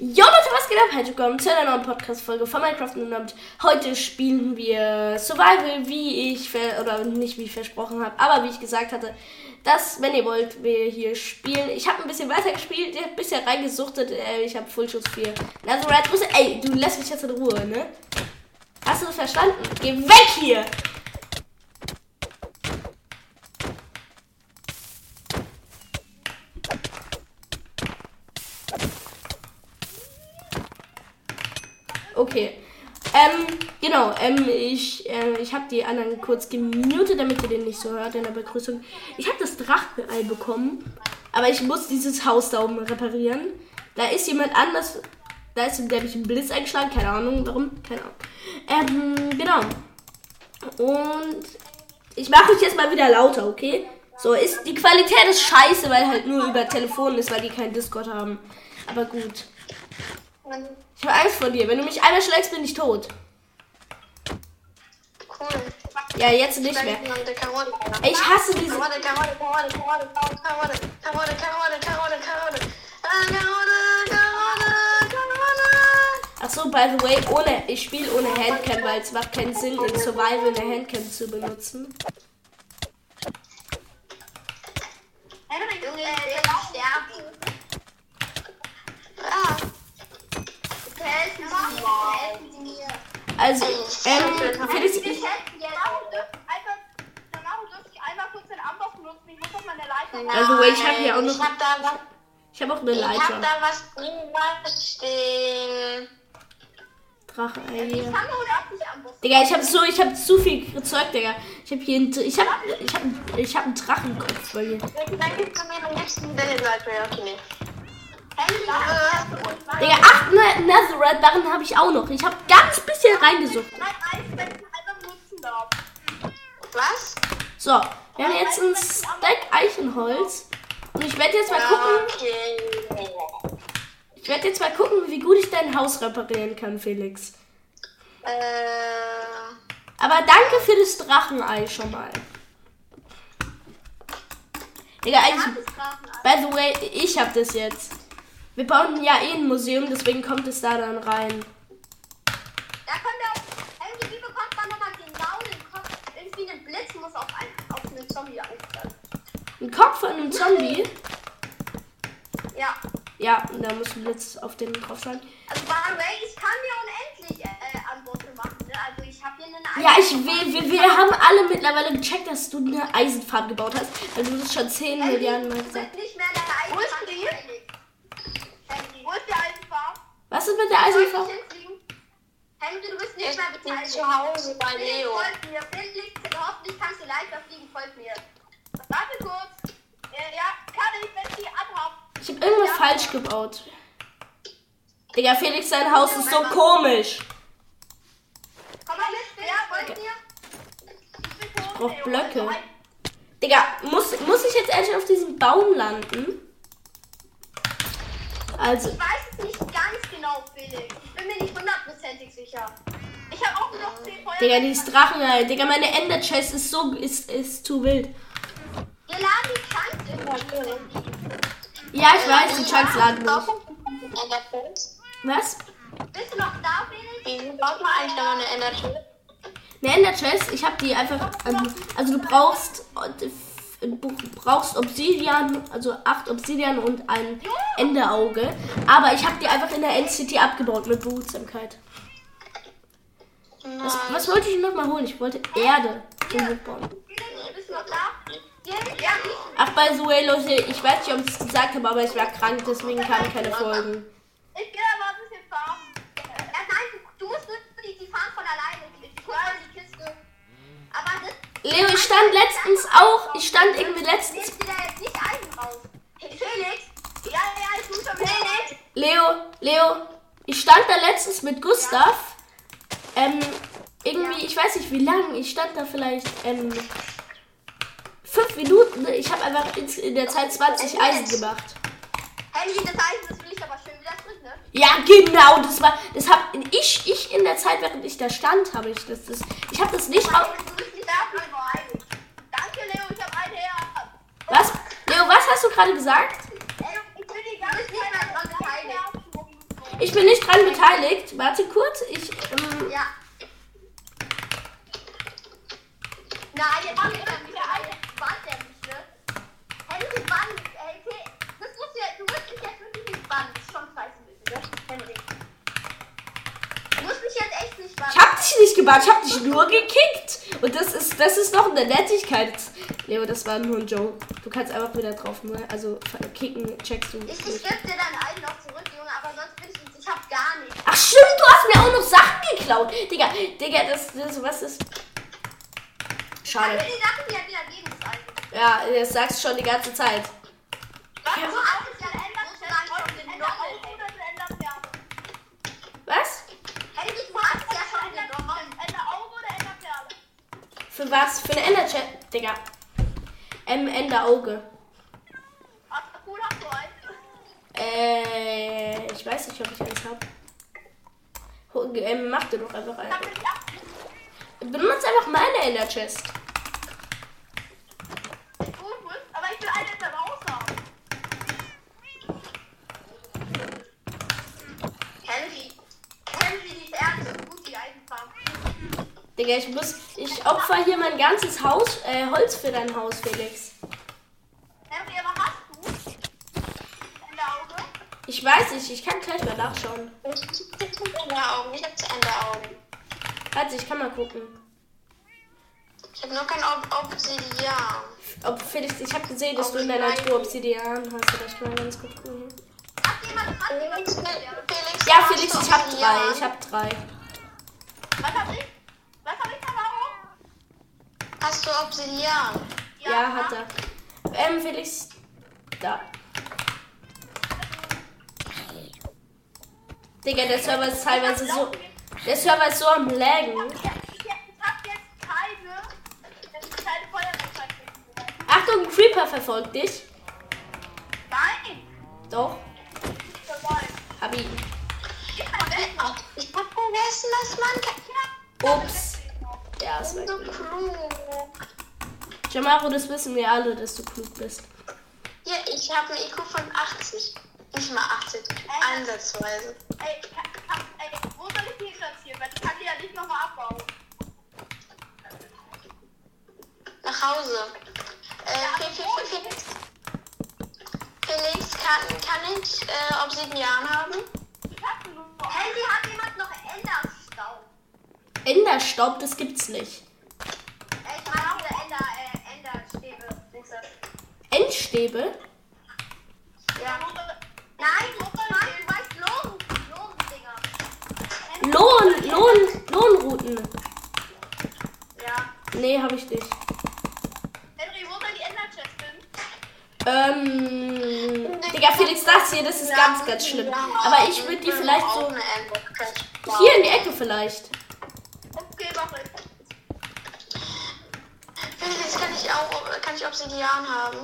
Jo Leute, was geht ab? Herzlich willkommen zu einer neuen Podcast-Folge von Minecraft und heute spielen wir Survival, wie ich, oder nicht wie ich versprochen habe, aber wie ich gesagt hatte, dass, wenn ihr wollt, wir hier spielen. Ich habe ein bisschen weiter gespielt, ich habe ein bisschen reingesuchtet, äh, ich habe Fullschutz 4. Also, Red, ey, du lässt mich jetzt in Ruhe, ne? Hast du verstanden? Geh weg hier! Okay. Ähm, genau, ähm, ich, äh, ich habe die anderen kurz gemutet, damit ihr den nicht so hört in der Begrüßung. Ich habe das Drachenei bekommen, aber ich muss dieses Haus da oben reparieren. Da ist jemand anders, da ist der mich ein Blitz eingeschlagen, keine Ahnung warum, keine Ahnung. Ähm, genau. Und ich mache mich jetzt mal wieder lauter, okay? So, ist die Qualität ist scheiße, weil halt nur über Telefon ist, weil die keinen Discord haben. Aber gut. Ich habe Angst vor dir. Wenn du mich einmal schlägst, bin ich tot. Cool. Ja, jetzt nicht mehr. Ich hasse diese. Ach so, by the way, ohne, ich spiele ohne Handcam, weil es macht keinen Sinn, in Survival eine Handcam zu benutzen. Junge, äh, sterben. Ah. Also, ähm, Felix, ich. Also, ich habe hier auch noch. Ich habe da was. Ich habe auch eine Ich habe Leiter. da was drin stehen. Drache, ey. Digga, ich habe so, ich habe zu viel Zeug, Digga. Ich habe hier, ein, ich habe, ich habe, ich habe einen Drachenkopf bei mir. Dann gibst du mir am liebsten deine Leiter, ja, okay. Digga, ach, ne, Netherite, darin habe ich auch noch. Ich habe ganz bisschen reingesucht. Was? So, wir haben jetzt ein Stack Eichenholz. Und ich werde jetzt mal gucken, ich werde jetzt mal gucken, wie gut ich dein Haus reparieren kann, Felix. Äh. Aber danke für das Drachenei schon mal. Digga, eigentlich, by the way, ich habe das jetzt. Wir bauen ja eh ein Museum, deswegen kommt es da dann rein. Da kommt auch, irgendwie wie bekommt man nochmal genau den Kopf? Irgendwie ein Blitz muss auf einen, auf einen Zombie einfallen. Ein Kopf von einem Zombie. Ja. Ja, da muss ein Blitz auf den drauf sein. Also by the way, ich kann mir unendlich äh, Antworten machen. Ne? Also ich habe hier einen Ja, ich will, wir, wir haben alle mittlerweile gecheckt, dass du eine Eisenfahrt gebaut hast, weil du das schon 10 Milliarden Mal Du gesagt nicht mehr in der Wo ist Eisenbahn. die? beteiligt. Wo ist die Eisenbahn? Was ist mit der Eisenfahrt? Henry, du bist nicht Ich bin beteiligt. zu Hause bei Leo. folgt mir. Felix, hoffentlich kannst du leichter fliegen. Folgt mir. Warte kurz. Äh, ja, kann ich, wenn ich abhab. Ich habe irgendwas falsch gebaut. Digga, Felix, dein Haus ist so komisch. Komm mal mit, ja, folgt mir. Ich brauch Blöcke. Digga, muss, muss ich jetzt endlich auf diesem Baum landen? Also, Ich weiß es nicht ganz genau, Felix. Ich bin mir nicht hundertprozentig sicher. Ich habe auch nur noch 10 Feuer. Digga, dieses Drachenei. Digga, meine Ender Chest ist so, ist, ist zu wild. Wir laden die Chance immer. Ja, ich weiß, die Chunks laden. Enderprinz? Was? Bist du noch da, Felix? Wie baut man eigentlich noch eine Enderprinz? Eine Ender Chest, ich habe die einfach, ähm, also du brauchst, äh, du brauchst Obsidian, also acht Obsidian und ein Enderauge. Aber ich habe die einfach in der City abgebaut mit Behutsamkeit. Was, was wollte ich noch mal holen? Ich wollte Erde zum Hochbauen. Ach, by the way, Leute, ich weiß nicht, ob ich es gesagt habe, aber ich war krank, deswegen kamen keine Folgen. Ich gehe aber ein bisschen farmen. Ja, nein, du, du die, die fahren von alleine. Ich guck mal die Kiste. Aber das Leo, ich stand letztens auch, ich stand irgendwie letztens. schon? Leo, Leo, ich stand da letztens mit Gustav. Ähm, irgendwie, ich weiß nicht wie lang, ich stand da vielleicht, ähm, fünf Minuten. Ich habe einfach in, der Zeit 20 Eisen gemacht. Handy, das Eisen, das will ich aber ne? Ja, genau, das war, das hab ich, ich in der Zeit, während ich da stand, habe ich das, das ich habe das nicht auf, Du. Danke, Leo, ich hab ein Herz. was? Leo, was hast du gerade gesagt? Ich bin nicht dran beteiligt. Ich bin nicht dran beteiligt. Warte kurz. Ich. Ähm, Ja. Nein, jetzt haben wir wieder eine. Wann der ne? Henry, wann? Hey, okay. Das musst du ja, du musst mich jetzt wirklich nicht bannen. Das ist schon scheiße ein bisschen, ne? Henry. Du musst mich jetzt echt nicht bannen. Ich hab dich nicht gebannt, ich hab dich nur gekickt. Und das ist, das ist noch eine Nettigkeit. Leo, das war nur ein Joke. Du kannst einfach wieder drauf, ne? Also kicken, checkst du. Ich, ich nicht. gebe dir deinen einen noch zurück, Junge, aber sonst bin ich, ich hab gar nichts. Ach stimmt, du hast mir auch noch Sachen geklaut. Digga, Digga, das, das was ist. Schade. mir die Sachen ja wieder geben, das alte. Ja, das sagst du schon die ganze Zeit. Was? So alles ja ändert sich schon genommen. Was? Henry, du hast es ja schon genommen. Was? Für eine Ender-Chat, Digga. M, Ender Auge. Äh, ich weiß nicht, ob ich eins hab. Ähm, mach dir doch einfach ein. Benutze einfach meine Ender Chest. Digga, ich muss. Ich opfer hier mein ganzes Haus, äh, Holz für dein Haus, Felix. Auge? Ich weiß nicht, ich kann gleich mal nachschauen. Ich hab Enderaugen. Ich hab zu Enderaugen. Warte, ich kann mal gucken. Ich hab nur kein Ob Obsidian. Ob Felix, ich habe gesehen, dass du in deiner Truhe Obsidian hast. Kann mal ganz kurz gucken. Hat jemand, hat jemand? Felix, Ja, Felix, ich hab drei. Ich hab drei. Was hab ich? Was hab ich da Hast du Obsidian? Ja, hat er. Ähm, Felix. Da. Digga, der Server ist teilweise so. Der Server ist so am Laggen. Ich hab jetzt keine. Das ist keine Feuerwehrzeichnung. Achtung, ein Creeper verfolgt dich. Nein! Doch, hab ihn. Ich hab weg. Ich hab vergessen, dass man Ups. Ja, ist weg. so klug. Jamaro, das wissen wir alle, dass du klug bist. Ja, ich habe einen IQ von 80. Nicht mal 80. Ansatzweise. Ey, kann, kann, ey, wo soll ich die platzieren? Weil ich kann die ja nicht nochmal abbauen. Nach Hause. Äh, Fe- Felix. Felix, kann, kann ich äh, Obsidian haben? Ich hab nur. Handy hat jemand noch Enderstaub? Enderstaub, das gibt's nicht. Ich meine diese Ender, äh, Enderstäbe. Endstäbe? Ja. Nein, du meinst, du weißt Lohn, Lohndinger. Lohn, Lohn, Lohnrouten. Ja. Nee, hab ich nicht. Henry, wo soll die Enderchest hin? Ähm, Digga, Felix, das hier, das ist ganz, ganz schlimm. Aber ich würde die vielleicht so Auch hier in die Ecke vielleicht. Okay, mach ich. Felix, kann ich auch kann ich Obsidian haben?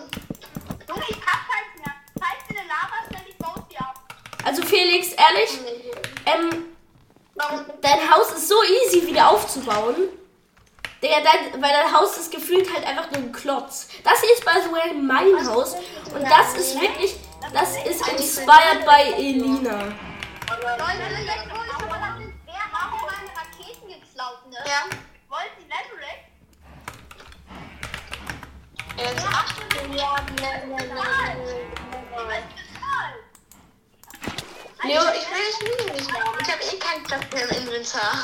Junge, ich hab keins mehr. Falls dir eine Lava stelle, ich baue die ab. Also Felix, ehrlich, ähm, Warum? dein Haus ist so easy wieder aufzubauen. Digga, dein, weil dein Haus ist gefühlt halt einfach nur ein Klotz. Das hier ist by the way mein Haus. Und das ist wirklich, das ist inspired by Elina. Leute, jetzt wo ich schon mal da bin, wer hat denn meine Raketen geklaut, ne? Ja. Wollt ihr Netherrack? Jetzt acht Milliarden. Was bezahlt? Leo, Ich will das Mini nicht haben. Ich habe eh keinen Platz mehr im Inventar.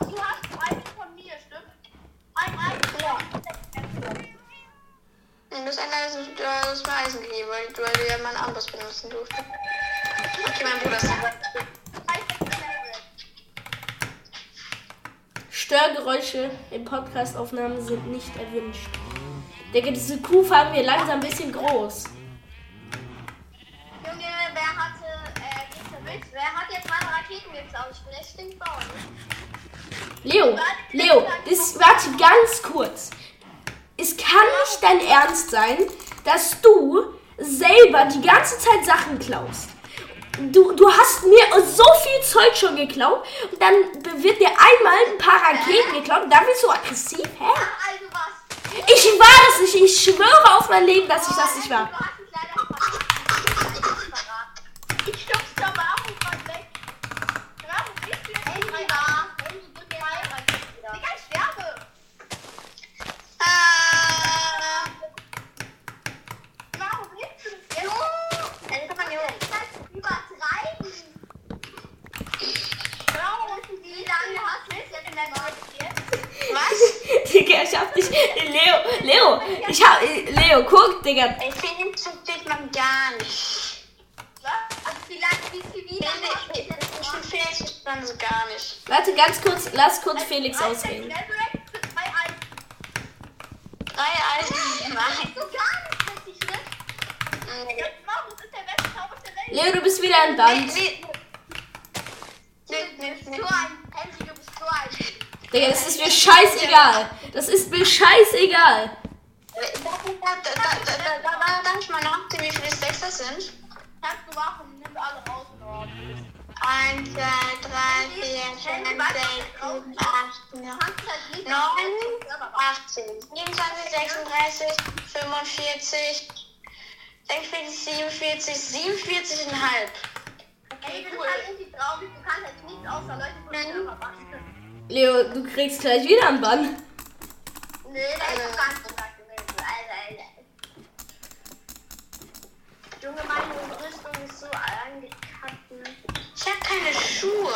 Du hast einen von mir, stimmt? Ein, ein, ja. Ist, du hast mir Eisen gegeben, weil, du ja meinen Armbrust benutzen durfte. Okay, mein Bruder ist Störgeräusche in Podcastaufnahmen sind nicht erwünscht. Digga, diese Kuh fahren wir langsam ein bisschen groß. Junge, wer hatte, äh? Wer hat jetzt meine Raketen geklaut? Ich bin echt stinkbauer. Leo, Leo, das, warte ganz kurz. Es kann nicht dein Ernst sein, dass du selber die ganze Zeit Sachen klaust. Du, du hast mir so viel Zeug schon geklaut und dann wird dir einmal ein paar Raketen geklaut und dann bist du aggressiv, hä? Ich war das nicht, ich schwöre auf mein Leben, dass ich das nicht war. hast es leider verraten. Ich stopf's aber ab und frag hab dich. Leo, Leo, ich hab. Leo, guck, Digga. Ey, Felix versteht man gar nicht. Was? Also vielleicht wie viel wieder. Ich finde Felix man so gar nicht. Warte, ganz kurz, lass kurz Felix ausreden. 3 Eisen. So gar nicht richtig, ne? Nein. Welt. Leo, du bist wieder ein Band. Nee, nee, nee, bist nee. Digga, das ist mir scheißegal. Das ist mir scheißegal. Da, da, da, da, da, da, darf ich mal nachdenken, wie viele Stacks das sind? Kannst du machen, nimm alle raus. Nord. 1, 2, 3, 4, 5, 6, 7, 8, 9, Kannst halt nicht. 9, 18, 27, 36, 45, 46, 47, 47,5. Ey, du bist halt irgendwie traurig. Du kannst halt nichts außer Leute von. Server machen. Leo, du kriegst gleich wieder einen Bann. Nee, da ist nicht gesagt. Alter, Alter. Junge, meine Rüstung ist so angekackt. ne? Ich habe keine Schuhe.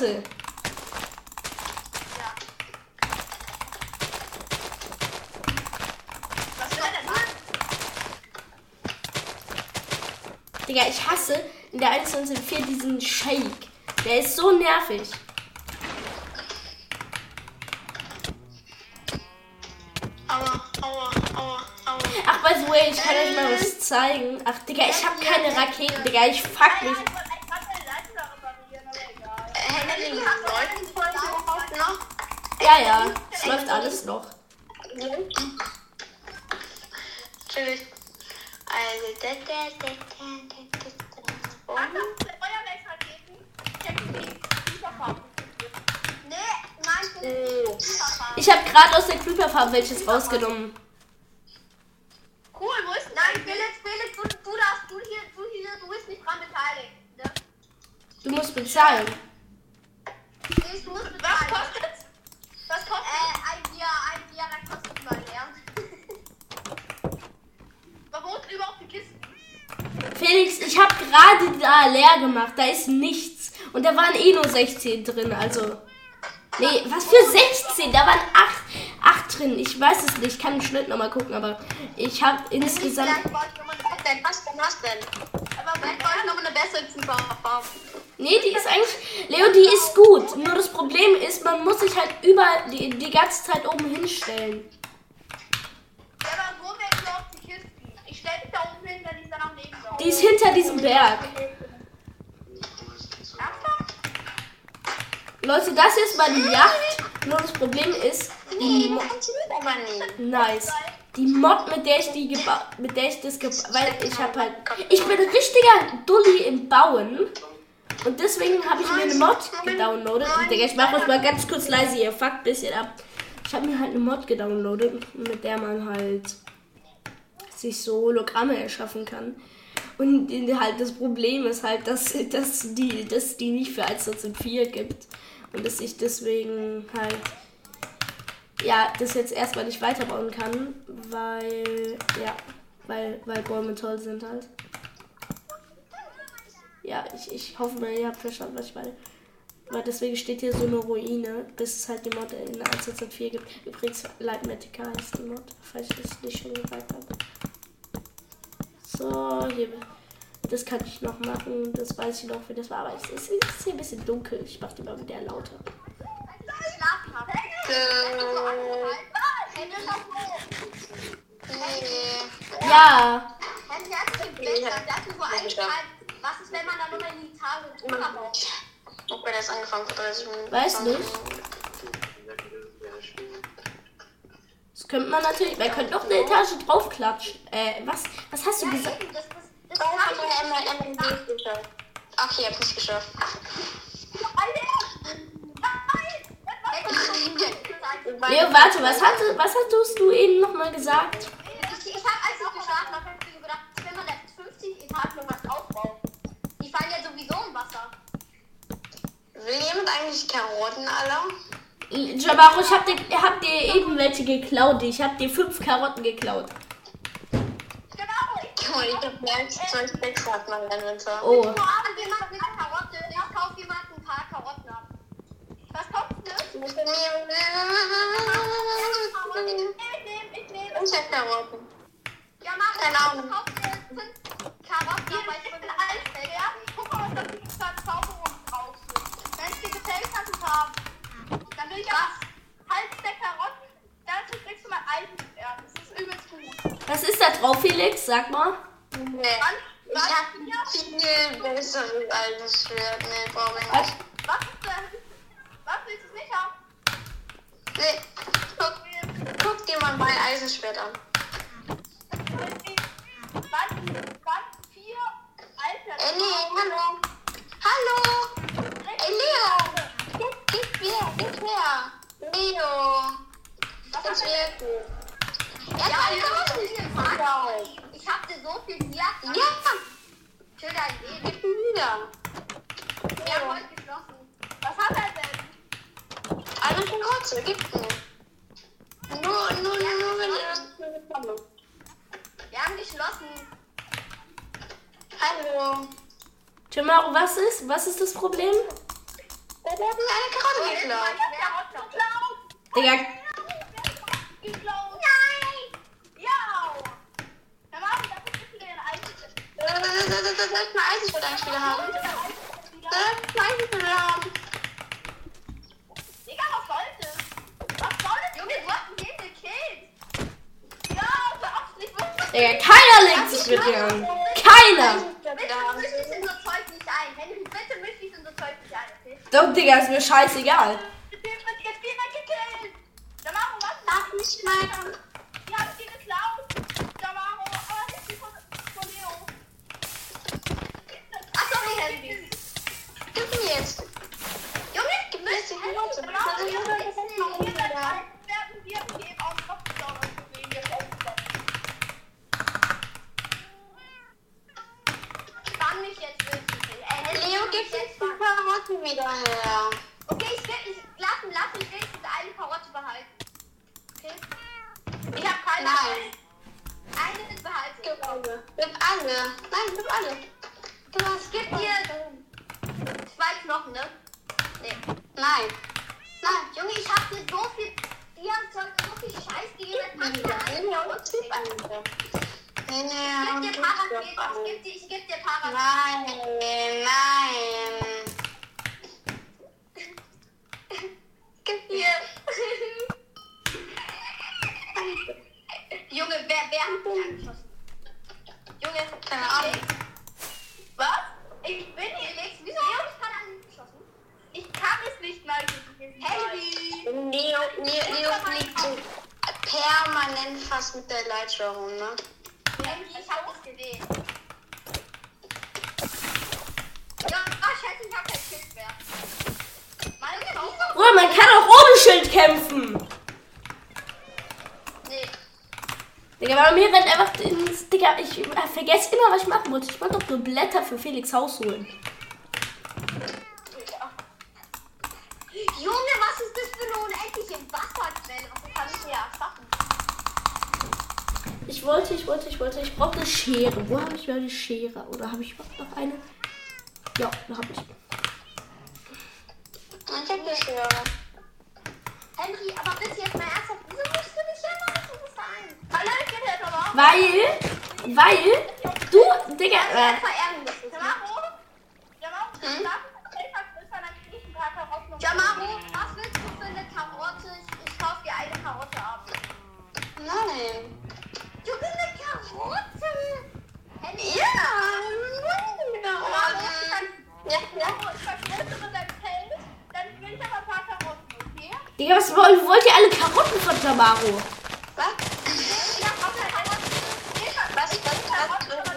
Machen? Digga, ich hasse in der 1.4 diesen Shake. Der ist so nervig. Aua, aua, aua, aua. Ach, by the way, ich kann euch mal was zeigen. Ach, Digga, ich habe keine Raketen, Digga. Ich fuck mich. Ich wollte gerade meine Leiter da reparieren, aber egal. Henry, läuft die Folge überhaupt noch? Ja, ja, es läuft alles noch. Chillig. Also, da, da, da, da, da, da. Ich habe gerade aus der Creeper-Farbe welches rausgenommen. Cool, wo ist Nein, Felix, Felix, du, du darfst, du hier, du hier, du bist nicht dran beteiligt. Ne? Du musst bezahlen. Felix, du musst bezahlen. Was kostet's? Was kostet? Äh, ein Jahr, ein Jahr, da kostet mal leer. Warum sind überhaupt die Kisten? Felix, ich habe gerade da leer gemacht. Da ist nichts. Und da waren eh nur 16 drin. Also. Nee, was für 16? Da waren 8, 8 drin. Ich weiß es nicht. Ich kann im Schnitt nochmal gucken, aber ich habe insgesamt. Was denn? Was denn? Aber wollte ich noch eine bessere Superfarbe. Nee, die ist eigentlich. Leo, die ist gut. Nur das Problem ist, man muss sich halt überall die, die ganze Zeit oben hinstellen. Ja, aber wo werden überhaupt die Kisten? Ich stell mich da oben hin, wenn ich dann am Leben laufe. Die ist hinter diesem Berg. Leute, das ist die Yacht. Nur das Problem ist, die Mo nice. Die Mod, mit der ich die gebaut, mit der ich das gebaut, weil ich habe halt, ich bin ein richtiger Dulli im Bauen und deswegen habe ich mir eine Mod gedownloadet. Und Digga, ich mache euch mal ganz kurz leise, ihr fuckt bisschen ab. Ich habe mir halt eine Mod gedownloadet, mit der man halt sich so Hologramme erschaffen kann. Und halt das Problem ist halt, dass, dass, die, dass die nicht für 1.4 gibt. Und dass ich deswegen halt ja, das jetzt erstmal nicht weiterbauen kann, weil, ja, weil, weil Bäume toll sind halt. Ja, ich, ich hoffe mal, ihr habt verstanden, was ich meine. Weil deswegen steht hier so eine Ruine, bis es halt die Mod in 1.4 gibt. Übrigens, Lightmatica heißt die Mod, falls ich das nicht schon gesagt habe. So, hier, das kann ich noch machen, das weiß ich noch, wie das war, aber es ist, es ist hier ein bisschen dunkel. Ich mach die mal mit der lauter. Nee. Ja, was ist, wenn man da nur mal in die Etage drunter baut? Okay, das angefangen vor 30 Minuten. Weiß nicht. Das könnte man natürlich. Man könnte noch eine Etage draufklatschen. Äh, was? Was hast du Ja, gesagt? das, das, das hab haben wir ich nicht geschafft. Ach, ihr habt es geschafft. Alter! Nein! Leo, warte, was, hatte, was hattest du eben nochmal gesagt? Ich, ich hab, ich habe, hab ich mir gedacht, wenn man jetzt 50 Etagen noch was aufbaut. Die fallen ja sowieso im Wasser. Will jemand eigentlich Karotten alle? Jabaro, ich hab dir, hab dir eben welche geklaut. Ich hab dir fünf Karotten geklaut. Genau, ich hab mehr als zwei Stacks hat mein Inventar. Oh. Karotte. Ich kauf jemand ein paar Karotten ab. Was kaufst du? Ich bin Ich nehme, ich nehme. Ich hab Karotten. Ja, mach Keine Ahnung. Ich kauf dir fünf Karotten ab, weil ich bin alt. Ja, guck mal, was da für Verzauberungen drauf sind. Wenn es dir gefällt, kannst du es haben. Dann will ich aber halb der Karotten, dazu kriegst du mal Eisenschwert. Das ist übelst gut. Was ist da drauf, Felix? Sag mal. Nee. Wann, Ich was, hab viel besseres altes Schwert. Nee, brauch ich Was? nicht. was ist denn? Was willst du nicht haben? Nee. Guck, guck dir mal mein Eisenschwert an. Wann, wann vier alte Ey, nee, hallo. Hallo. Ey, Leo. Gib, her, gib her. Leo. Das wäre gut. Ja, Ja, ich hab so viel Fragen. Ich hab dir so viel Jagd. Ja, dein Leben. gib mir wieder. Wir haben heute geschlossen. Was hat er denn? Eine Karotte, gib mir. Nur, nur, nur, wenn ihr das bekommen. Wir haben geschlossen. Hallo. Jabaro, was ist? Was ist das Problem? Hat mir eine Karotte geklaut. Digga, Geklaut. Nein! Ja! Dann machen wir das bitte den Eisen. Das ist ein Eisenschwert eigentlich wieder haben. Das ist ein Eisenschwert haben. Digga, was soll das? Was soll das? Junge, du hast jeden gekillt. Ja, verabschiedet. Digga, keiner legt sich mit dir an. Keiner. Eisenschwert Bitte wieder haben. misch dich in so Zeug nicht ein. Henry, bitte misch dich in so Zeug nicht ein, okay? Doch, Digga, ist mir scheißegal. Jetzt wird jetzt wird gekillt. Dann machen wir was? Darf nicht mal. Die haben die geklaut. Da machen wir was ist die von, von Leo. Ach sorry, Henry. Gib mir jetzt. Junge, Gib mir jetzt die Karotte. Dann machen wir das nicht. Ihr seid alt, werden wir geben aus Lockdown und Problem. Wir helfen Spann mich jetzt wirklich. Ey, Henry, Leo, spann mich gib jetzt die spannen. Karotte wieder her. Okay, ich will, ich lass ihn, lass ihn wenigstens eine Karotte behalten. Okay? Ich hab keine. Nein. Eine ist behalten. Gib alle. Gib alle. Nein, gib alle. Gib was. Ich geb dir zwei Knochen, ne? Nee. Nein. Nein. Junge, ich hab dir so viel Bierzeug, so viel Scheiß gegeben. Jetzt mach ich da eine Nee, Karotte. gib einfach. Nee, nee, Ich geb gib dir doch Paraquet. Ich alle. geb dir, ich geb dir Paraquet. Nein, nein. Gib mir. Junge, wer, wer hat mich angeschossen? Junge, Keine Ahnung. Was? Ich bin hier links. Wieso hab ich gerade angeschossen? Ich kann es nicht mal. Henry! Leo, Leo, Leo fliegt so permanent fast mit der Leiter rum, ne? Henry, ich hab es gesehen. Ja, ach, scheiße, ich hab kein Schild mehr. Meine Frau. Bruder, man kann auch ohne Schild kämpfen. Nee. Digga, bei mir rennt einfach ins. Digga, ich äh, vergesse immer, was ich machen nur Blätter für Felix Haus holen. Junge, was ist das für eine unendliche Wasserquelle? Was kann ich hier erschaffen? Ich wollte, ich wollte, ich wollte. Ich brauche eine Schere. Wo habe ich meine Schere? Oder habe ich überhaupt noch eine? Ja, da habe ich. Ich hab das ja. Henry, aber bitte jetzt mal ernsthaft. Wieso musst du mich ja mal so sein? Hallo, ich bin jetzt aber auch. Weil, weil, du, Digga, äh, verehren müssen. Jamaro? Jamaro, Hm? darf ich etwas größer, dann krieg ich ein paar Karotten noch. Jamaro, was willst du für eine Karotte? Ich, ich kauf dir eine Karotte ab. Nein. Du bist eine Karotte! Henry, Ja, Jamaro, nein. Dann, ja, ja. ich vergrößere dein Feld, dann will ich aber ein paar Karotten, okay? Digga, was wollt, wollt ihr alle Karotten von Jamaro? Was? Ich hab auch keine Karotten. Ich Was, ich was, hab was? Karotten, aber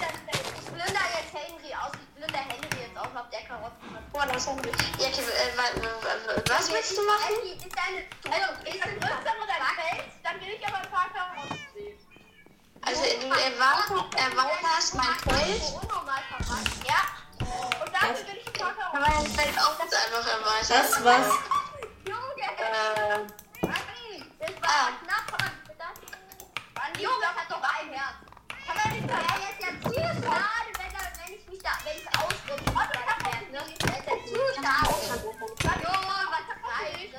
dein Feld. Ich plünder jetzt Henry aus. Ich plünder Henry jetzt aus, ob der Karotten. Boah, das? Ja, okay, äh, wa- wa- was willst du machen? Ist deine Also, ein ist bisschen das größer oder ein Feld, dann will ich aber ein paar Karotten sehen. Also, du erweiterst mein Feld. unnormal verpackt. Ja. Und dafür will ich ein paar Kann Karotten. Das einfach erweitern? Das Äh, was reicht?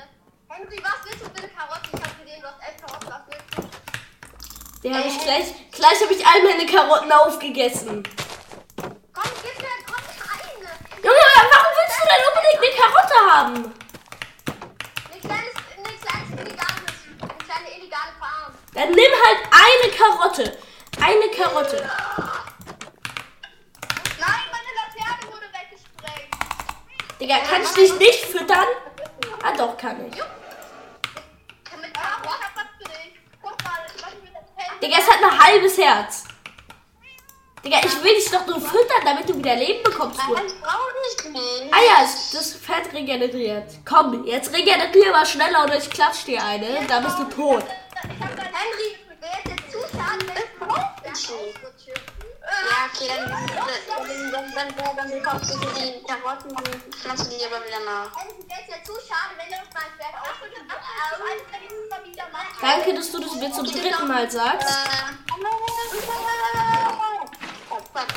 Henry, was willst du bitte Karotten? Ich hab gesehen, du hast elf Karotten, was willst du? Den habe ich gleich. Gleich habe ich all meine Karotten aufgegessen. Komm, gib mir komm eine. Junge, warum willst du denn unbedingt eine Karotte haben? Eine kleine, eine kleine illegale, eine kleine illegale Farm. Dann nimm halt eine Karotte. Eine Karotte. Nein, meine Laterne wurde weggesprengt. Digga, kann ich dich nicht füttern? Ah doch, kann ich. Ah. Digga, es hat ein halbes Herz. Digga, ich will dich doch nur füttern, damit du wieder Leben bekommst. Du. Ah ja, das Pferd regeneriert. Komm, jetzt regenerier mal schneller oder ich klatsch dir eine. Da bist du tot. Ich hab dein Henry, wäre jetzt jetzt zu schade, wenn ich nicht. Ja, okay, dann, dann, dann, dann, dann, bekommst du die Karotten, dann pflanzt du die aber wieder nach. Danke, dass du das mir zum dritten Mal sagst.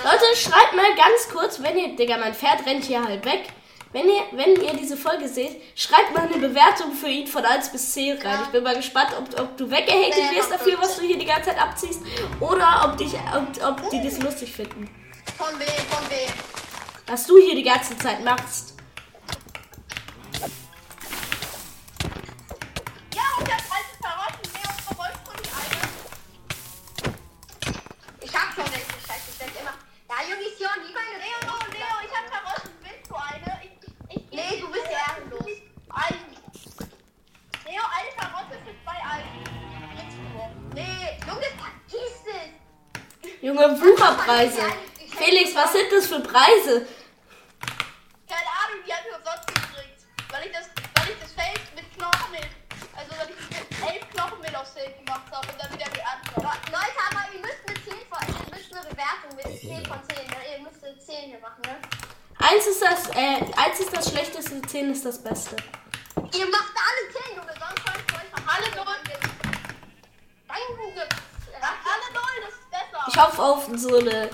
Leute, schreibt mal ganz kurz, wenn ihr, Digga, mein Pferd rennt hier halt weg. Wenn ihr, wenn ihr diese Folge seht, schreibt mal eine Bewertung für ihn von 1 bis 10 rein. Ich bin mal gespannt, ob, ob du weggehatet wirst dafür, was du hier die ganze Zeit abziehst. Oder ob, dich, ob, ob die das lustig finden. Von wem, von wem? Was du hier die ganze Zeit machst. Ja, und der alte Karotten. Nee, und wolltest du nicht eine? Ich hab schon welche Scheiße, ich denk immer. Ja, Jungs, hier die meine Leo, Leo, ich hab Karotten. Willst du eine? Ich, ich, ich Nee, du bist ehrenlos. Ein. Leo, eine Karotte für zwei du. Nee, Junge, vergiss es. Junge, Wucherpreise. Felix, was sind das für Preise? Keine Ahnung, die hat mir umsonst gekriegt. Weil ich das, weil ich das Feld mit Knochenmehl, äh, eins ist das schlechteste, zehn ist das Beste. Ihr macht alle 10, Junge, sonst kommt ich euch Alle null. Dein Junge. Alle null, das ist besser. Ich hoffe auf so eine.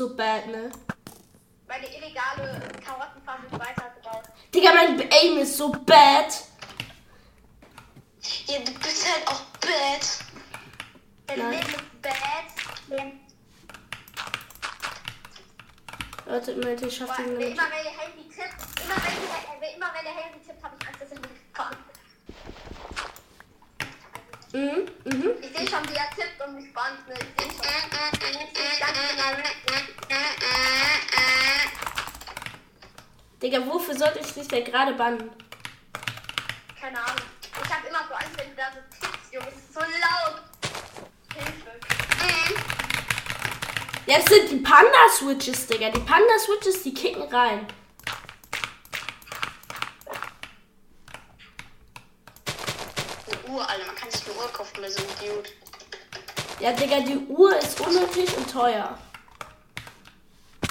So bad, ne? Meine illegale Karottenfarm wird weitergebaut. Digga, mein Aim ist so bad. Ja, du bist halt auch bad. Der Nein. Leben ist bad. Warte, Leute, ich schaff den Immer nicht. wenn der Handy tippt, immer wenn, immer der Handy tippt, habe ich Angst, dass er nicht kommt. Mhm, mhm. Ich sehe schon, wie er tippt und mich bannt. Ne? Ich sehe schon. Ich sehe ganz genau. Digga, wofür sollte ich dich denn gerade bannen? Keine Ahnung. Ich habe immer so Angst, wenn du da so tippst, Junge. Es ist so laut. Hilfe. Jetzt sind die Panda-Switches, Digga. Die Panda-Switches, die kicken rein. Eine Uhr, Alter. Man kann sich eine Uhr kaufen bei so einem Idiot. Ja, Digga, die Uhr ist unnötig und teuer.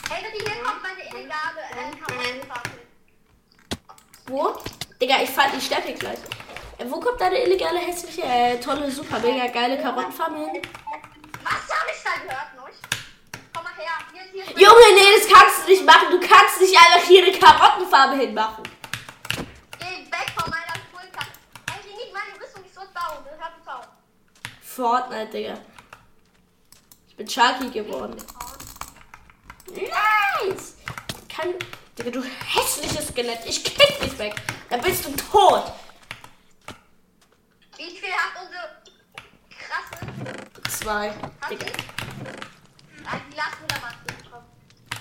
Hey, wenn hier kommt meine illegale äh. Wo? Digga, ich fand die Steppe gleich. Äh, wo kommt deine illegale, hässliche, äh, tolle, super, mega geile Karottenfarm hin? Was habe ich da gehört, Nusch? Komm mal her. Hier, hier ist Junge, nee, das kannst du nicht machen. Du kannst nicht einfach hier eine Karottenfarbe hinmachen. Geh weg von meiner Schulter. Die nicht meine Rüstung ist so down. Das hab ich auch. Fortnite, Digga. Ich bin Sharky geworden. Nice! Kann. Digga, du hässliches Skelett. Ich kick dich weg. Dann bist du tot. Wie viel hat unsere krasse Zwei. Hat Digga. Ah, die lassen da mal zukommen.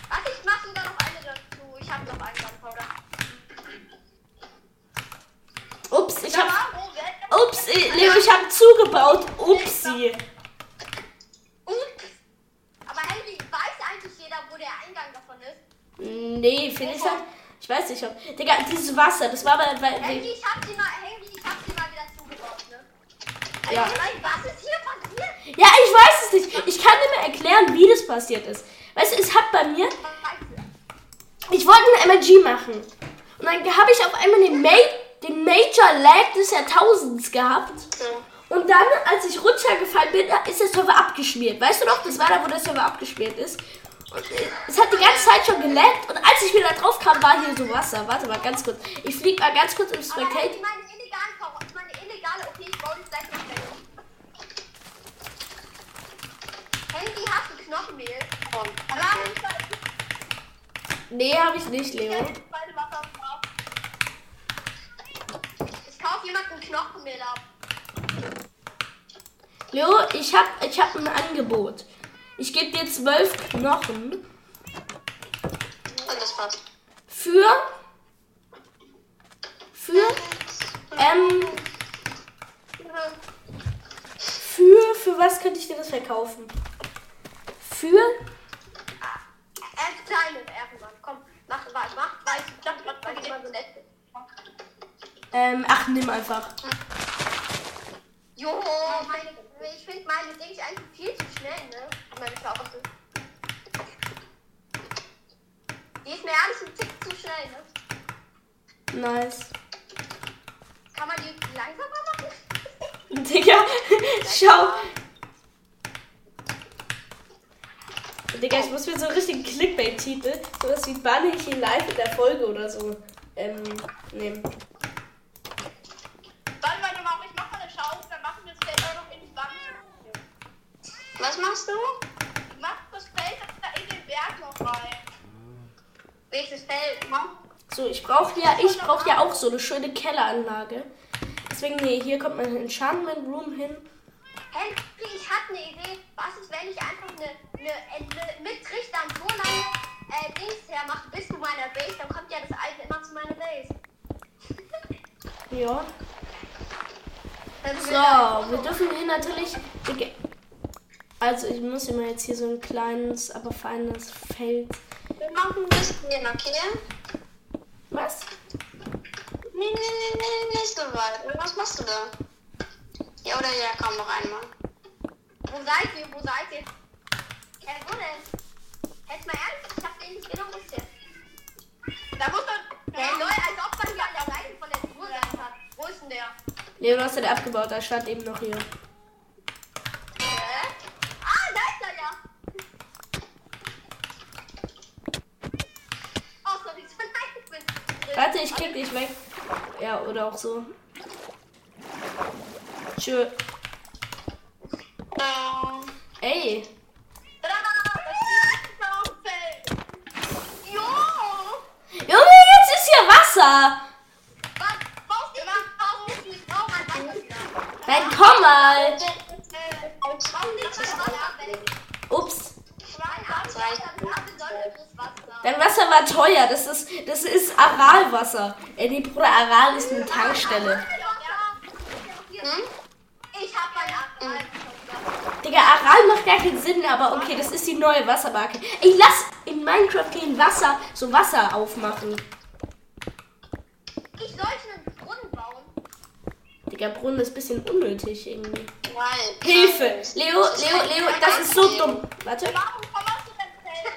Warte, ich mach sogar noch eine dazu. Ich hab noch einen Gunpowder. Ups, ich hab. Ups, Leo, ich hab zugebaut. Upsi. Ups. Aber Henry, weiß eigentlich jeder, wo der Eingang davon ist? Nee, finde ich halt. Ich weiß nicht, ob. Digga, dieses Wasser, das war weil Henry, ich hab sie mal, ich hab sie mal wieder zugebaut, ne? Also, Ja. was ist hier passiert? ja, ich weiß es nicht. Ich kann dir mal erklären, wie das passiert ist. Weißt du, es hat bei mir. Ich wollte eine MLG machen. Und dann habe ich auf einmal den, Ma den Major Lag des Jahrtausends gehabt. Und dann, als ich runtergefallen bin, ist der Server abgeschmiert. Weißt du noch, das war da, wo der Server abgeschmiert ist. Es hat die ganze Zeit schon gelaggt. Und als ich wieder drauf kam, war hier so Wasser. Warte mal ganz kurz. Ich fliege mal ganz kurz im Aber Henry, Spectate. meine illegalen Karotten, meine illegale, okay, ich baue jetzt gleich noch weg. Henry, hast du Knochenmehl? Ja. Nee, habe ich nicht, Leo. Ich kaufe jemanden Knochenmehl ab. Leo, ich habe ich hab ein Angebot. Ich gebe dir zwölf Knochen Und das passt. für. Für. Ähm. Für. Für was könnte ich dir das verkaufen? Für. Ist kleine irgendwann. Komm, mach, mach, mach, weiß, ich dachte gerade, weil ich immer so nett bin. Ähm, ach, nimm einfach. Jo, meine, ich finde meine Dings eigentlich viel zu schnell, ne? Meine Karotte. Die ist mir ehrlich ein Tick zu schnell, ne? Nice. Kann man die langsamer machen? Digga, schau. Digga, ich muss mir so einen richtigen Clickbait-Titel, sowas wie banne ich ihn live in der Folge oder so, ähm, nehmen. Warte, warte mal, ich mach mal eine Schau, dann machen wir das Feld auch noch in die Wand. Was machst du? Mach das Feld da in den Berg noch rein. Welches Feld? So, ich brauche ja, ich brauche ja auch so eine schöne Kelleranlage. Deswegen, nee, hier kommt mein Enchantment Room hin. Henry, ich hatte eine Idee. Was ist, wenn ich einfach eine, eine, eine mit Trichtern so lange äh, Dings hermache bis zu meiner Base? Dann kommt ja das alte immer zu meiner Base. Ja. So, wir dürfen hier natürlich. Also, ich muss immer jetzt hier so ein kleines, aber feines Feld. Wir machen ein bisschen, okay? Was? Nee, nee, nee, nee, nicht so weit. Was machst du da? Ja, oder ja, komm noch einmal. Wo seid ihr? Wo seid ihr? Ja, wo denn? Jetzt mal ehrlich, ich hab den nicht genommen bisher. Da muss man. Hey Leute, als ob man hier an der Seite von der Tour sein hat. Wo ist denn der? Nee, du hast den abgebaut, da stand eben noch hier. Hä? Ah, da ist er ja. Warte, ich krieg dich weg. Ja, oder auch so. Tschö. Ey. Junge, jetzt ist hier Wasser. Nein, komm mal. Ups. Dein Wasser war teuer. Das ist, das ist Aralwasser. Ey, die Bruder, Aral ist eine Tankstelle. hm? Ich hab mein Aral. Digga, Aral macht gar keinen Sinn, aber okay, das ist die neue Wassermarke. Ich lass in Minecraft den Wasser, so Wasser aufmachen. Ich sollte einen Brunnen bauen. Digga, Brunnen ist ein bisschen unnötig irgendwie. Hilfe! Leo, Leo, Leo, das ist so dumm. Warte. Warum komm aus dem Feld?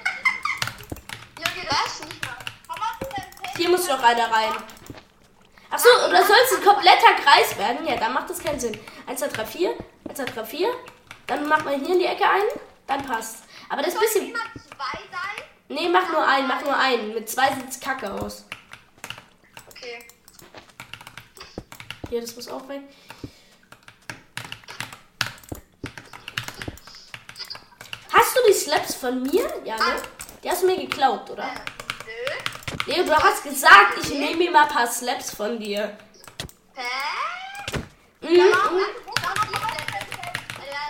Junge, Was? Komm aus dem Feld. Hier muss noch einer rein. Achso, oder soll es ein kompletter Kreis werden? Ja, dann macht das keinen Sinn. 1, 2, 3, 4. 1, 2, 3, 4. Dann macht man hier in die Ecke ein. Dann passt. Aber das ist ein bisschen. immer zwei sein. Nee, mach nur einen, mach nur einen. Mit zwei sieht's kacke aus. Okay. Hier, das muss auch weg. Hast du die Slaps von mir? Ja, ne? Die hast du mir geklaut, oder? Nö. Leo, du hast gesagt, ich nehme mir mal ein paar Slaps von dir. Hä? Mhm.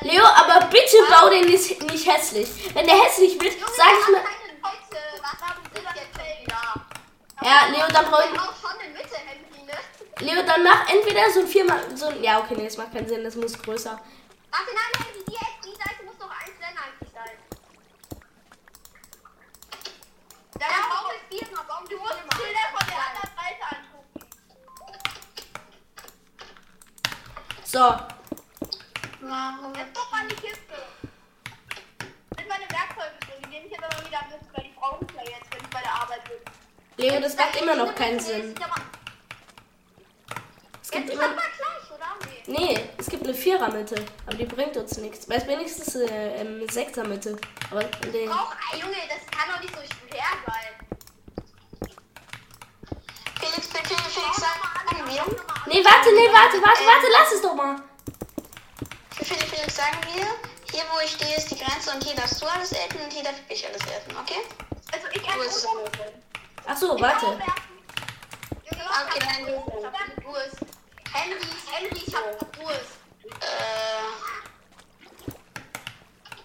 Leo, aber bitte bau den nicht, nicht hässlich. Wenn der hässlich wird, sag ich mir. Ja, Leo, dann brauch ich. ne? Leo, dann mach entweder so ein viermal. So ein, ja, okay, nee, das macht keinen Sinn, das muss größer. Warte, nein, Henry, die, die Seite muss noch eins länger eigentlich sein. Dann Ja, brauchen wir viermal, bauen Du musst. Schilder von der anderen Seite angucken. So, Warum? Jetzt guck mal in die Kiste. Sind meine Werkzeuge drin. Die nehme ich jetzt aber wieder mit, weil die brauchen ja jetzt, wenn ich bei der Arbeit bin. Leo, das macht immer noch keinen Sinn. Es gibt immer. Nee. Es gibt eine Vierermitte, aber die bringt uns nichts. Weil es wenigstens eine ähm, Sechsermitte. Aber nee. Auch, Junge, das kann doch nicht so schwer sein. Felix, Felix, Felix, sagen wir. Nee, warte, nee, warte, warte, warte, lass es doch mal. Felix, Felix, sagen wir. Hier, wo ich stehe, ist die Grenze und hier darfst du alles essen und hier darf ich alles essen, okay? Also ich ist es? esse Ach so, warte. Okay, nein, ich? du- hab Durst. Henry, Henry, ich hab Durst. Äh,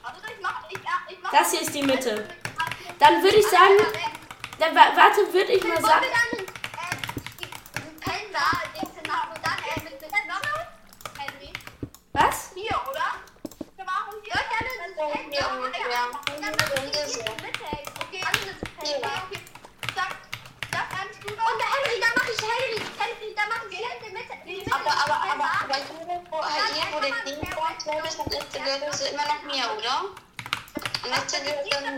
Also ich mach, ich, ich mach Das hier ist die Mitte. Dann würde ich sagen, dann wa- warte, würde ich mal sagen. wir dann äh, die- Pendler, den machen und dann äh, mit dem Knochen? Henry. Was? Hier, oder? Wir machen hier. Ja, dann ist es Pendler. ungefähr. Dann müssen wir die Mitte. Okay. Alles ist Okay. Sag, sag kannst du Und der Henry, da mach ich Henry. Henry, da mach ich in die Mitte. die Mitte aber, aber, aber, aber hier, wo, hier, der Ding ich, das letzte gehört das immer noch mir, oder? Und das letzte gehört dann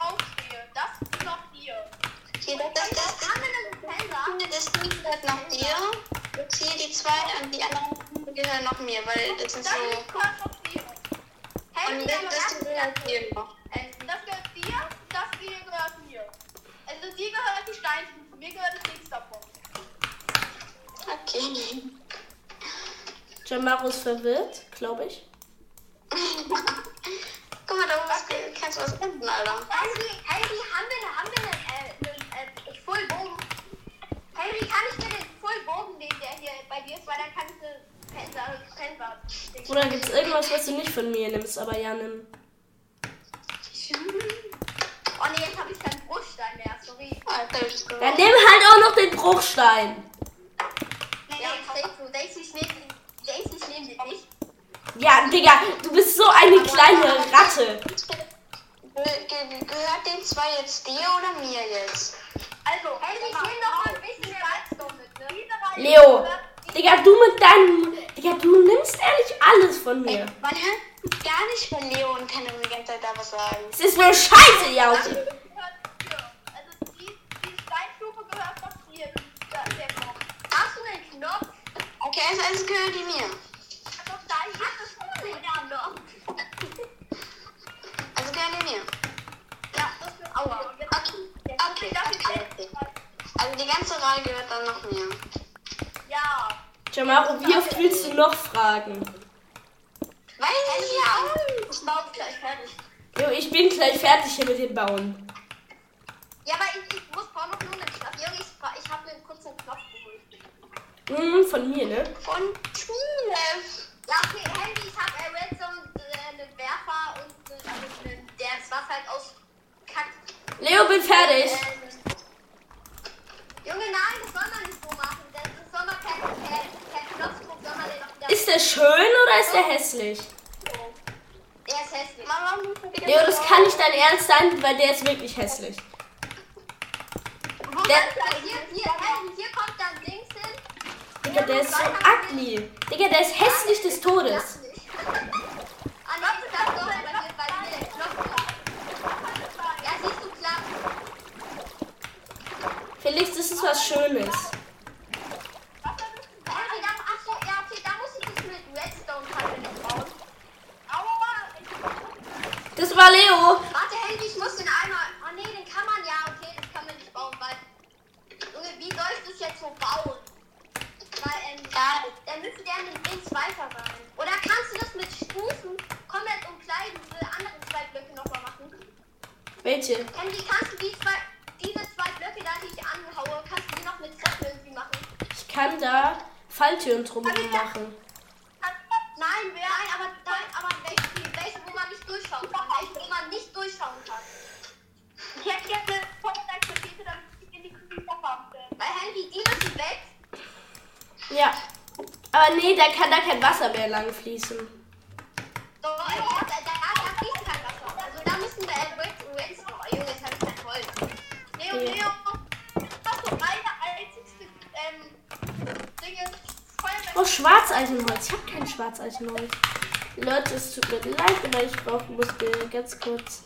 aufstehe. Das ist noch hier. Hier, das, das, das, das, das Ding gehört noch dir. Jetzt hier die zwei und die anderen gehören noch mir, weil das so. ist. Henry, Und da das, das gehört dir noch. Das gehört dir, das hier gehört mir. Also dir gehört die Steinstufe, mir gehört das nichts davon. Okay. Jamaro ist verwirrt, glaube ich. Guck mal, da oben kannst du was finden, Alter. Henry, Henry, haben wir, haben wir einen, äh, einen äh, Fullbogen? Henry, kann ich dir den Fullbogen nehmen, der hier bei dir ist, weil dann kannst du Pendler, Pendler. Oder gibt es irgendwas, was du nicht von mir nimmst, aber ja, nimm. Oh ne, jetzt habe ich keinen Bruchstein mehr, sorry. Dann nimm halt auch noch den Bruchstein. Ja, ich denke, du denkst, ich nehme denkst, ich nehme den nicht. Ja, Digga, du bist so eine kleine Ratte. Ge ge gehört den zwei jetzt dir oder mir jetzt? Also, Henry, ich nehme doch mal ein bisschen Redstone mit, ne? Leo, Digga, du mit deinem. Digga, du nimmst ehrlich alles von mir. Man hört gar nicht von Leo und kann die ganze Zeit da was sagen. Es ist mir scheiße, ja. gehört hier. Also die, die Steinstufe gehört noch hier. Da, der Knopf. Hast du einen Knopf? Okay, also, also gehört die mir. Also ist. Also gehören die mir. Ja, das wird Aua. Okay, okay, okay. Also die ganze Raserei gehört dann noch mehr. Ja. Jamaro, wie oft willst du noch fragen? Weiß ich ja. Ich baue gleich fertig. Jo, ich bin gleich fertig hier mit dem Bauen. Ja, aber ich, ich muss brauche noch nur einen Knopf. Junge, ich, ich habe mir einen kurzen Knopf geholt. Hm, von mir, ne? Von Schule. Ja, okay, Handy, ich habe äh, Redstone, äh, einen Werfer und äh, also einen, der das Wasser halt auskackt. Leo, bin fertig. Ähm, Junge, nein, das soll man nicht so machen. Das, das Ist der schön oder ist der hässlich? der ist hässlich. Leo, das kann nicht dein Ernst sein, weil der ist wirklich hässlich. Der, Hier, hier, Handy, hier kommt dann Dings hin. Digga, der ist so ugly. Digga, der ist hässlich des Todes. Felix, das ist was Schönes. Henry, da, ach so, ja, okay, da muss ich das war Leo. Warte, Henry, ich muss den einmal. Oh nee, den kann man ja, okay, das kann man nicht bauen, weil. Junge, wie soll ich das jetzt so bauen? Weil, ähm, Ja. dann müsste der mit links weiter sein. Oder kannst du das mit Stufen komplett umkleiden, diese anderen zwei Blöcke nochmal machen? Welche? Henry, kannst du die zwei, diese zwei Blöcke da, die ich anhaue, kannst du die noch mit Treppen irgendwie machen? Ich kann da Falltüren drumherum machen. Nein, nein, aber, nein, aber welche, welche, wo man nicht durchschauen kann. Welche, wo man nicht durchschauen kann. Ich hätte jetzt eine Vollzeitrakete, damit ich in die Küche haben will. Weil Henry, die müssen weg. Ja. Aber nee, da kann da kein Wasser mehr lang fließen. So, ja, da, da, da fließt kein Wasser. Also da müssen wir äh, oh Junge, jetzt habe ich kein Holz. Leo, Ja. Leo, das ist so meine einzigste ähm, Dinge. Feuerwehr. Oh, Schwarzeichenholz. Ich habe kein Schwarzeichenholz. Leute, es tut mir leid, aber ich brauche musste ganz kurz.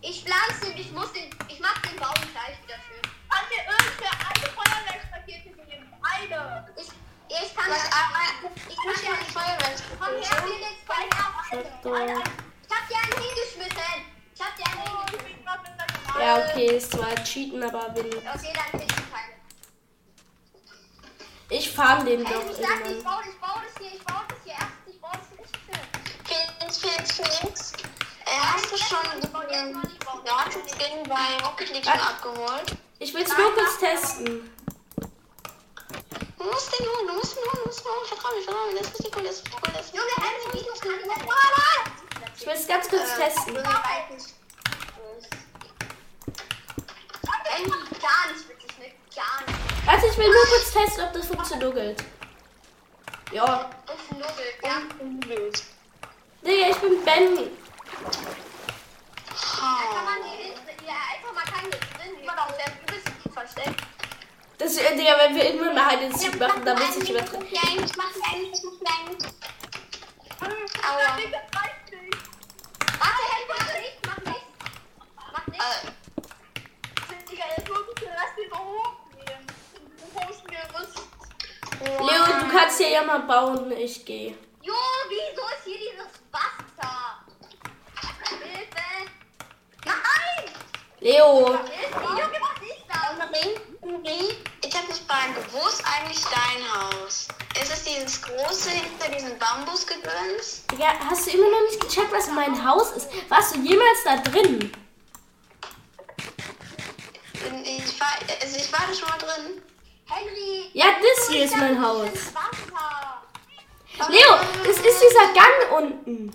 Ich pflanze, ich muss den, ich mach den Baum gleich wieder schön. Kann mir irgendwer eine Feuerwerksrakete geben? Eine. Ich, ich kann das, aber, ich ich muss kann mal die Komm her, Feuerwehr. Felix, komm her. Ich hab dir einen hingeschmissen. Ich hab dir einen Oh, ich hingeschmissen. bin Ja, okay, ist zwar cheaten, aber will. Okay, dann keine. Ich farm den doch ich sag dir, ich baue, ich baue das hier, ich baue das hier erst, ich baue das schön. Felix, Felix, Felix. Äh, hast du schon den Gratis-Skin bei Rocket League schon abgeholt? Ich will es nur kurz testen. Du musst den holen, du musst den holen, du musst den holen. Vertrau mir, vertrau mir, das ist richtig cool, das ist richtig cool, das ist Junge, Henry, wie du kannst. Ich will es ganz kurz testen. Henry, gar nicht witzig? Gar nicht. Warte, ich will nur kurz testen, ob das funktioniert. Ja. Ja. Digga, ich bin Ben. Da kann man die, ja, einfach mal keine drin. Immer noch sehr übelst versteckt. Das, äh, Digga, wenn wir irgendwann mal halt den Sieg machen, dann muss ich übertreiben. Klein, ich mach klein, ich mach klein. Aua. Warte, Henry, mach nicht, mach nicht. Mach nicht. Digga, jetzt muss ich den Rest wieder mir was. Leo, du kannst hier ja mal bauen. Ich gehe. Jo, wieso ist hier dieses Wasser? Hilfe! Nein! Leo. Was ist Henry, ich hab eine Frage. Wo ist eigentlich dein Haus? Ist es dieses große hinter diesem Bambusgedöns? Digga, hast du immer noch nicht gecheckt, was mein Haus ist? Warst du jemals da drin? Ich war, also ich war da schon mal drin. Henry! Ja, das hier ist mein Haus. Leo, das ist dieser Gang unten.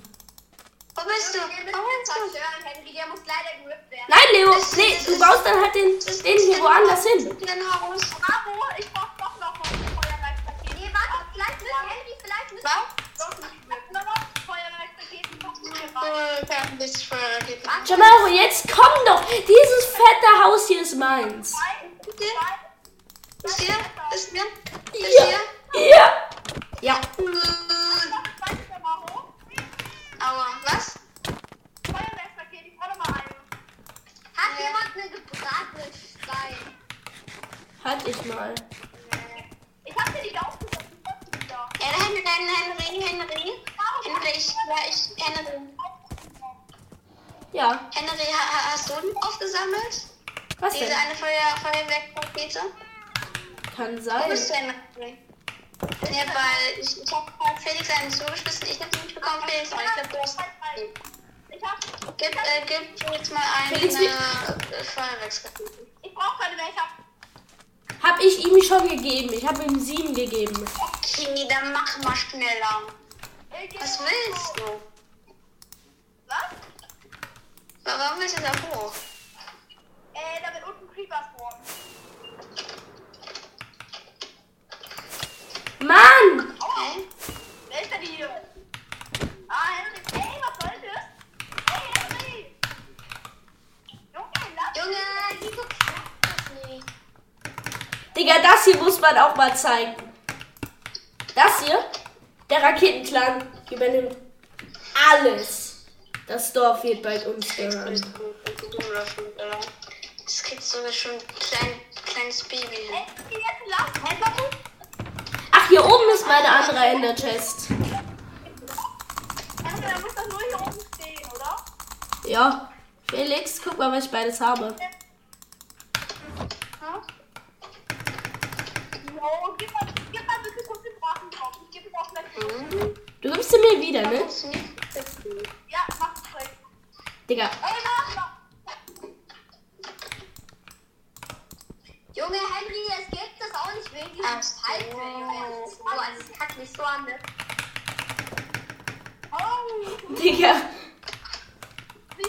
Wo bist du? Zerstören, Henry. Der muss leider werden. Nein, Leo, nee, du baust dann halt den, den hier woanders hin. Dein Haus. Bravo, ich brauch doch noch ein Feuerwerkspaket. Nee, warte, vielleicht müssen Henry, vielleicht müssen. Oh. Jamaro, jetzt komm doch. Dieses fette Haus hier ist meins. Ist hier? Ist hier? Ist hier? Ist Ja. hier? Aua, was? Feuerwerkspaket, ich brauche noch mal einen. Hat jemand einen gebratenen Stein? Halt ich mal. Ich hab dir die aufgesetzt. Ich hab die wieder. Ja, Henry, Henry, Henry. Henry, ich, ja, ich, Henry. Ja. Henry, ha, ha- hast du den aufgesammelt? Was Diese denn? eine Feuer Feuerwerkrakete? Kann Wo sein. bist du denn? Ja, weil ich, ich habe Felix einen zugeschmissen. Ich habe nicht bekommen, Felix. aber Ich glaube, du hast. Gib, äh, gib jetzt mal eine Felix, äh, Feuerwerksrakete. Ich brauch keine mehr. Ich hab. Hab ich ihm schon gegeben. Ich habe ihm sieben gegeben. Okay, dann mach mal schneller. Geh Was willst du? Was? Warum willst du da hoch? Äh, da wird unten Creeper spawnen. Mann! Wer ist denn hier? Ah, Henry. Ey, was soll das? Ey, Henry! Junge, lass Junge, wieso klappt das nicht? Digga, das hier muss man auch mal zeigen. Das hier, der Raketenclan übernimmt alles. Das Dorf wird bald uns gehören. Das kriegst du schon ein klein, kleines Baby hin. Ey, geh jetzt lass. Ach, hier oben ist meine andere Ender Chest. Henry, da muss doch nur hier oben stehen, oder? Ja. Felix, guck mal, was ich beides habe. Hm? Jo, gib mal, gib mal bitte kurz den Drachen drauf. Ich gebe auch gleich. Mhm. Du gibst sie mir wieder, ne? Ja, mach direkt. Digga. Ey, mach mal. Junge, Henry, es gibt das auch nicht wegen diesem Pipe. So, also es kackt mich so an. Ne? Oh, Digga. wie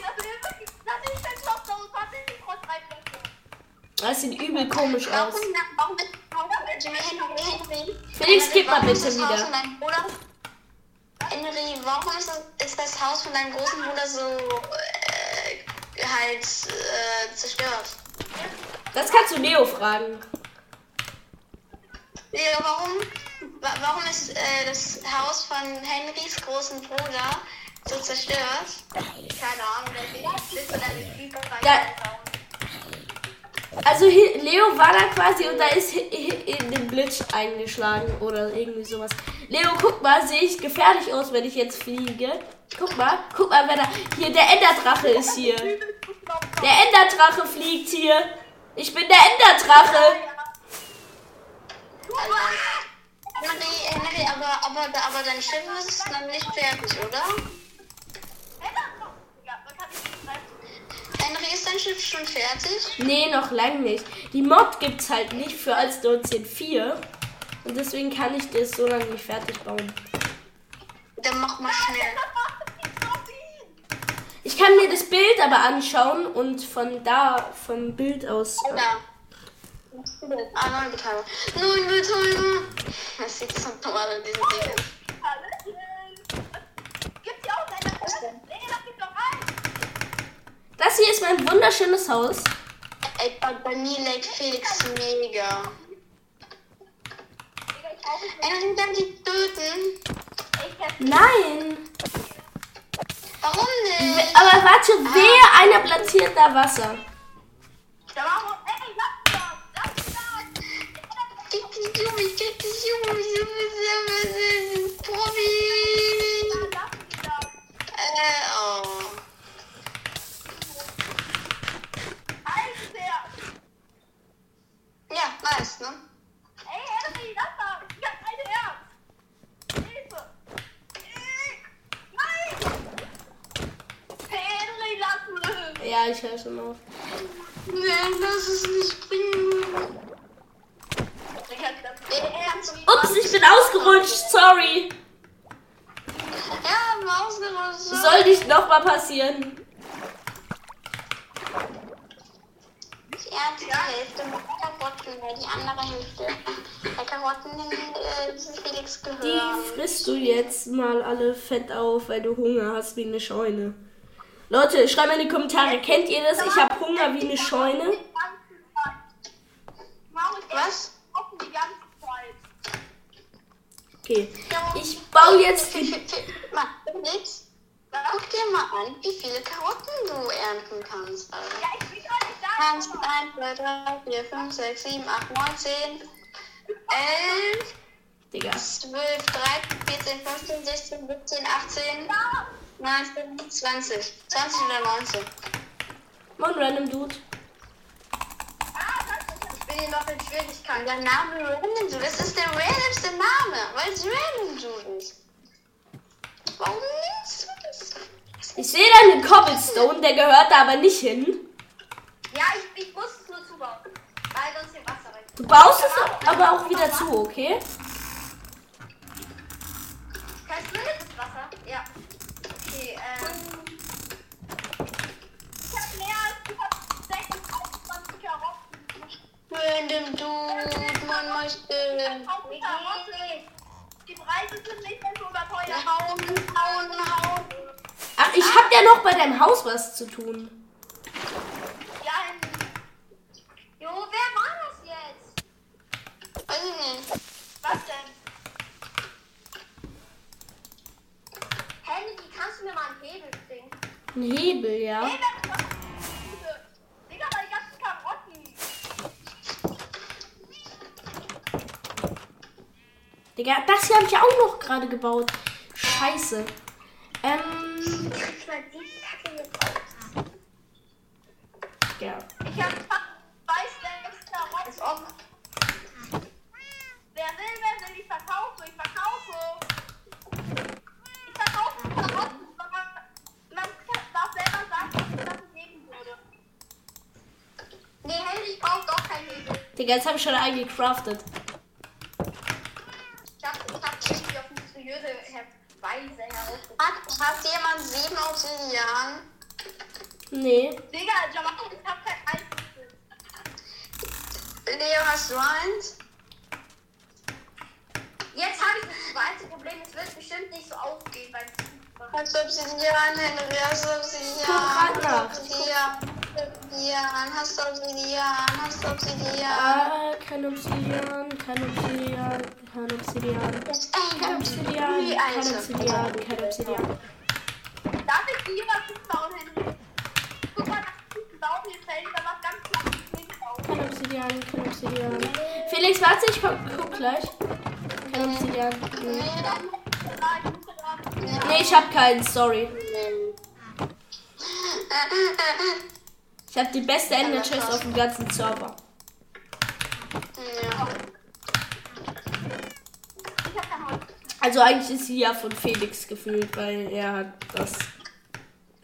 das sieht übel komisch aus. Felix, gib mal warum ist bitte das Haus wieder. von deinem Bruder? Henry, warum ist das, ist das Haus von deinem großen Bruder so äh, halt äh, zerstört? Das kannst du Leo fragen. Leo, warum, wa warum ist äh, das Haus von Henrys großen Bruder so zerstört? Keine Ahnung, der will nicht so deine Ja. Also Leo war da quasi und da ist in den Blitz eingeschlagen oder irgendwie sowas. Leo, guck mal, sehe ich gefährlich aus, wenn ich jetzt fliege? Guck mal, guck mal, wer da. Hier, der Enderdrache ist hier. Der Enderdrache fliegt hier. Ich bin der Enderdrache. Henry, Henry, aber, aber, aber dein Schiff ist noch nicht fertig, oder? Henry, ist dein Schiff schon fertig? Nee, noch lang nicht. Die Mod gibt's halt nicht für als 19.4. Und deswegen kann ich das so lange nicht fertig bauen. Dann mach mal schnell. Das macht nicht so viel. Ich kann mir das Bild aber anschauen und von da, vom Bild aus. äh, Oder? Ah, neun Betäuber. Neun Betäuber. Das sieht so dumm aus, diese Dinge. Hallöchen. Gibt's hier auch eine Nee, lass mich doch rein. Das hier ist mein wunderschönes Haus. Ey, bei, bei mir lädt Felix mega. Ey, dann die töten. Nein. Warum nicht? Aber warte, wer einer platziert da Wasser? Da wir. Ey, lass doch. Lass doch. Gib die Junge, gib die Profi. Lass mich doch. Äh, oh. Ja, nice, ne? Ey, Henry, lass doch. Ich hab keine Herz. Hilfe. Äh, Nein. Henry, lass mich. Ja, ich höre schon auf. Nein, lass es nicht bringen. Das-. Ups, ich bin ausgerutscht. Sorry. Ja, Maus gerollt. Soll nicht nochmal passieren. Ja, die Hälfte mit Karotten, weil die andere Hälfte der Karotten äh, zu Felix Die gehören. frisst du jetzt mal alle fett auf, weil du Hunger hast wie eine Scheune. Leute, schreibt mal in die Kommentare, kennt ihr das? Ich habe Hunger wie eine Scheune. Was? Okay, ich baue jetzt die... guck dir mal an, wie viele Karotten du ernten kannst. Alter. Ja, ich bin gerade nicht da. 1, 1, 2, 3, 4, 5, 6, 7, 8, 9, 10, 11, Digga. 12, 13, 14, 15, 16, 17, 18, 19, 20. 20 oder 19. Moin, random Dude. den noch in Schwierigkeiten. Der Name Random Dude, das ist der randomste Name, weil es Random Dude ist. Warum nimmst du das? Ich sehe da einen Cobblestone, der gehört da aber nicht hin. Ja, ich, ich muss es nur zubauen. Weil sonst hier Wasser rein. Du baust es aber auch wieder zu, okay? Kannst du jetzt das Wasser? Ja. Okay, ähm. Ich hab mehr als ich hab 26 Karotten. Random Dude, Mann, Wie die Preise sind nicht mehr so überteuert. Hauen, hauen, hauen. Ach, ich hab ja noch bei deinem Haus was zu tun. Ja, Jo, wer war das jetzt? Weiß ich nicht. was denn? Henry, kannst du mir mal einen Hebel bringen? Ein Hebel, ja. Ey, das ist doch Digga, meine ganzen Karotten. Digga, das hier habe ich auch noch gerade gebaut. Scheiße. Ähm, ja. Ich hab weiß sechs Karotten. Offen. Wer will, wer will, ich verkaufe, ich verkaufe. Ich verkaufe Karotten, man darf selber sagen, dass es geben würde. Nee, Henry, ich brauch doch keinen Hebel. Digga, jetzt habe ich schon einen gecraftet. Ich hab, ich hab irgendwie auf mysteriöse Weise herausgefunden. Hat, hat jemand sieben Obsidian? Nee. Digga, Jamal, ich hab kein einziges. Leo, hast du eins? Jetzt habe ich das zweite Problem. Es wird bestimmt nicht so aufgehen beim Zugfahren. Hast du Obsidian, Henry? Hast du Obsidian? Guck. Obsidian. Obsidian. Hast du Obsidian? Hast du Obsidian? Ah, kein Obsidian, kein Obsidian, kein Obsidian. Kein Obsidian, kein Obsidian, kein Obsidian. Darf ich dir was bauen, Henry? Guck mal, das ist Baum hier fällt, da was ganz kleines. Kein Obsidian, kein Obsidian. Felix, warte, ich guck, guck gleich. Kein Obsidian. Nee. Ich hab keinen, sorry. Ich hab die beste Ender Chest auf dem ganzen Server. Ja. Ich hab kein Holz. Also eigentlich ist sie ja von Felix gefühlt, weil er hat das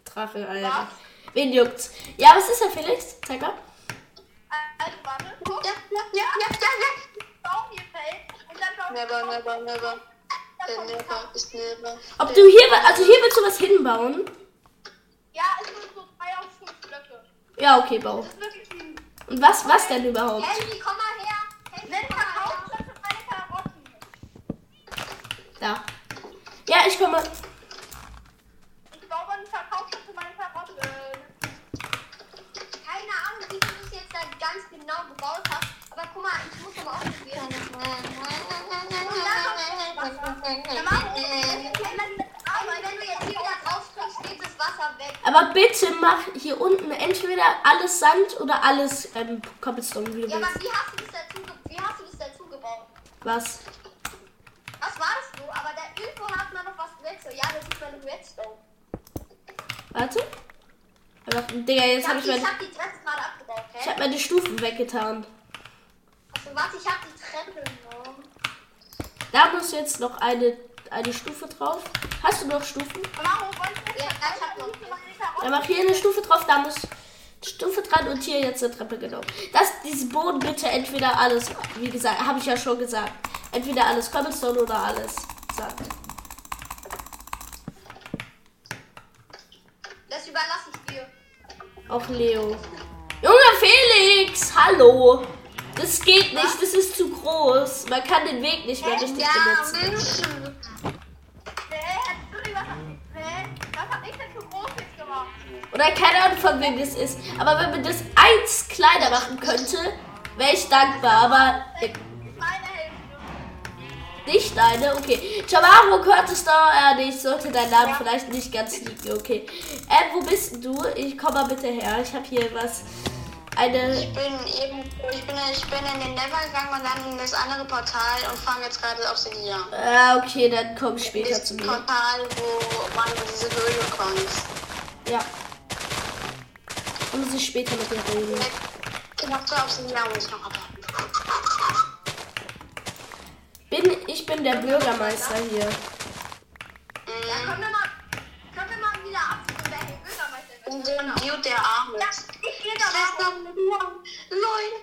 Drache, Alter. Wen juckt's? Ja, was ist er, Felix? Zeig mal. Also, warte. Guck, Ja, ja, ja, ja, ja, ja. Baum hier fällt und dann Never, never, never. Der Never ist Never. Ob du hier, also hier willst du was hinbauen? Ja, es sind so drei auf fünf Blöcke. Ja, okay, bau. Und was, was denn überhaupt? Henry, komm mal her. Henry, Wenn komm mal her. Verkaufsplatz für meine Karotten. Da. Ja, ich komme. Ich baue mal einen Verkaufsplatz für meine Karotten. Keine Ahnung, wie du das jetzt da ganz genau gebaut hast. Aber guck mal, ich muss aber auch probieren. Aber. Aber bitte mach hier unten entweder alles Sand oder alles ähm, Cobblestone, wie du Ja, aber willst. wie hast du das dazu, wie hast du das dazu gebaut? Was war das so? Aber da irgendwo hat man noch was Redstone. Ja, das ist meine Redstone. Warte. Aber, Digga, jetzt Ich habe hab, ich, die, ich mein, hab die Treppe gerade abgebaut, ich hä? hab meine Stufen weggetan. Also, warte, ich hab die Treppe genommen. Da muss jetzt noch eine, eine Stufe drauf. Hast du noch Stufen? Du Ja, ich hab noch. meine? Dann mach hier eine Stufe drauf, da muss Stufe dran und hier jetzt eine Treppe genau. Das, diesen Boden bitte entweder alles, wie gesagt, habe ich ja schon gesagt. Entweder alles Cobblestone oder alles Sand. Das überlasse ich dir. Auch Leo. Junge Felix, hallo. Das geht nicht, das ist zu groß. Man kann den Weg nicht mehr richtig Ja, benutzen. Oder keine Ahnung, von wem das ist. Aber wenn man das eins kleiner machen könnte, wäre ich dankbar. Aber. Nicht deine, okay. Chamaro könntest du, äh, nee, ich sollte deinen Namen vielleicht nicht ganz liegen, okay. Äh, wo bist du? Ich komm mal bitte her. Ich habe hier was. Eine. Ich bin eben, ich bin, ich bin in den Never gegangen und dann in das andere Portal und fange jetzt gerade Obsidian. Äh, okay, dann komm später Das zu mir. Portal, wo man diese Höhle kommt. Ja. Und muss ich später mit dir reden. Ich hab zwei Obsidian muss ich noch abhaben. Bin, ich bin der Bürgermeister hier. Ja, können wir mal, können wir mal wieder abstimmen, wer der Bürgermeister wird? Und den Dude, der arm Ja, ist. ich gehe da mal. Leute, Leute,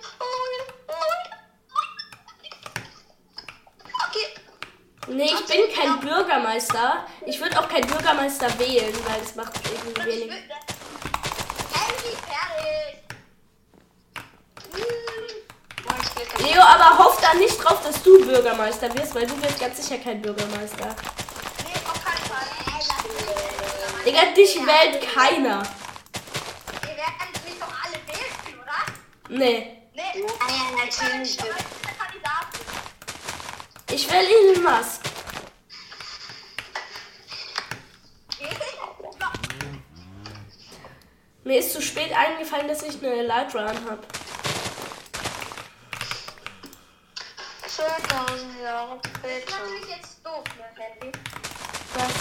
Leute. Okay. Nee, ich bin kein Bürgermeister. Ich würde auch kein Bürgermeister wählen, weil es macht irgendwie wenig. will- Handy fertig. Leo, aber hoff da nicht drauf, dass du Bürgermeister wirst, weil du wirst ganz sicher kein Bürgermeister. Nee, auf keinen Fall. Ey, lass mich. Digga, dich wählt keiner. Ihr werdet mich doch alle wählen, oder? Nee. Nee. Ja, natürlich. Ich will Elon Musk. Mir ist zu spät eingefallen, dass ich eine Elytra anhab. 2000 Jahre Das ist später. jetzt doof, ne, Handy? Was?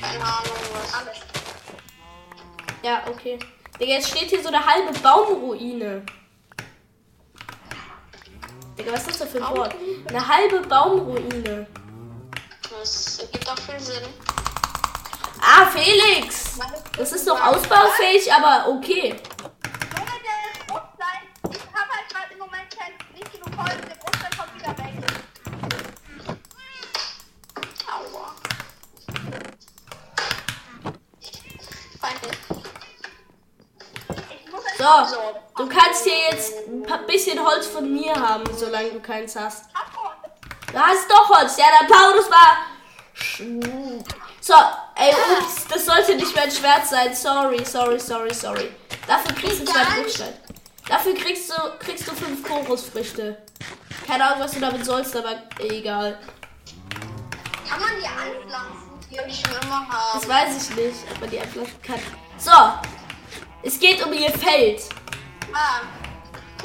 Keine Ahnung was. Alles. Ja, okay. Digga, jetzt steht hier so eine halbe Baumruine. Digga, was ist das für ein Wort? Eine halbe Baumruine. Das ergibt auch viel Sinn. Ah, Felix! Das ist doch ausbaufähig, aber okay. Junge, der Bruststein. Ich habe halt gerade im Moment kein, nicht genug Holz. Der Bruststein kommt wieder weg. Aua. Feinde. Ich muss jetzt So, du kannst hier jetzt ein paar bisschen Holz von mir haben, solange du keins hast. Du hast doch Holz. Ja, der Paulus war. So, ey, ups, das sollte nicht mein Schwert sein. Sorry, sorry, sorry, sorry. Dafür kriegst du zwei Bruchstein. Dafür kriegst du, kriegst du fünf Chorusfrüchte. Keine Ahnung, was du damit sollst, aber egal. Kann man die anpflanzen? Die ich schon immer haben. Das weiß ich nicht, ob man die abflaschen kann. So, es geht um ihr Feld. Ah.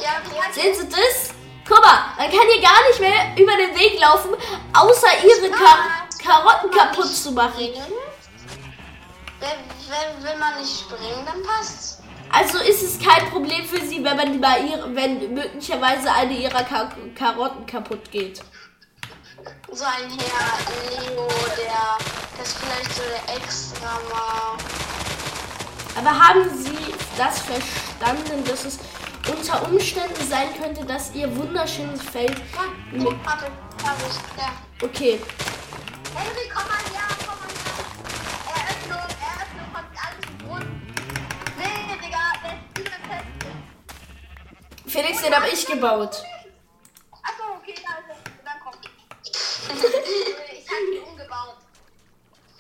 Ja, Sehen Sie das? Guck mal, man kann hier gar nicht mehr über den Weg laufen, außer ihre Kar Karotten kaputt zu machen. Wenn, wenn, wenn man nicht springen, dann passt's. Also ist es kein Problem für sie, wenn man bei ihr, wenn möglicherweise eine ihrer Ka Karotten kaputt geht. So ein Herr Leo, der das vielleicht so der extra mal. Aber haben Sie das verstanden, dass es unter Umständen sein könnte, dass ihr wunderschönes Feld mit Hab ich, hab ich, ja. Okay, Henry, komm mal her, komm mal her. Eröffnung, Eröffnung, kommt alles im Grund. Nee, Digga, der ist fest. Felix, den habe ich gebaut. Achso, okay, da ist er. Dann kommt. ich hab ihn umgebaut.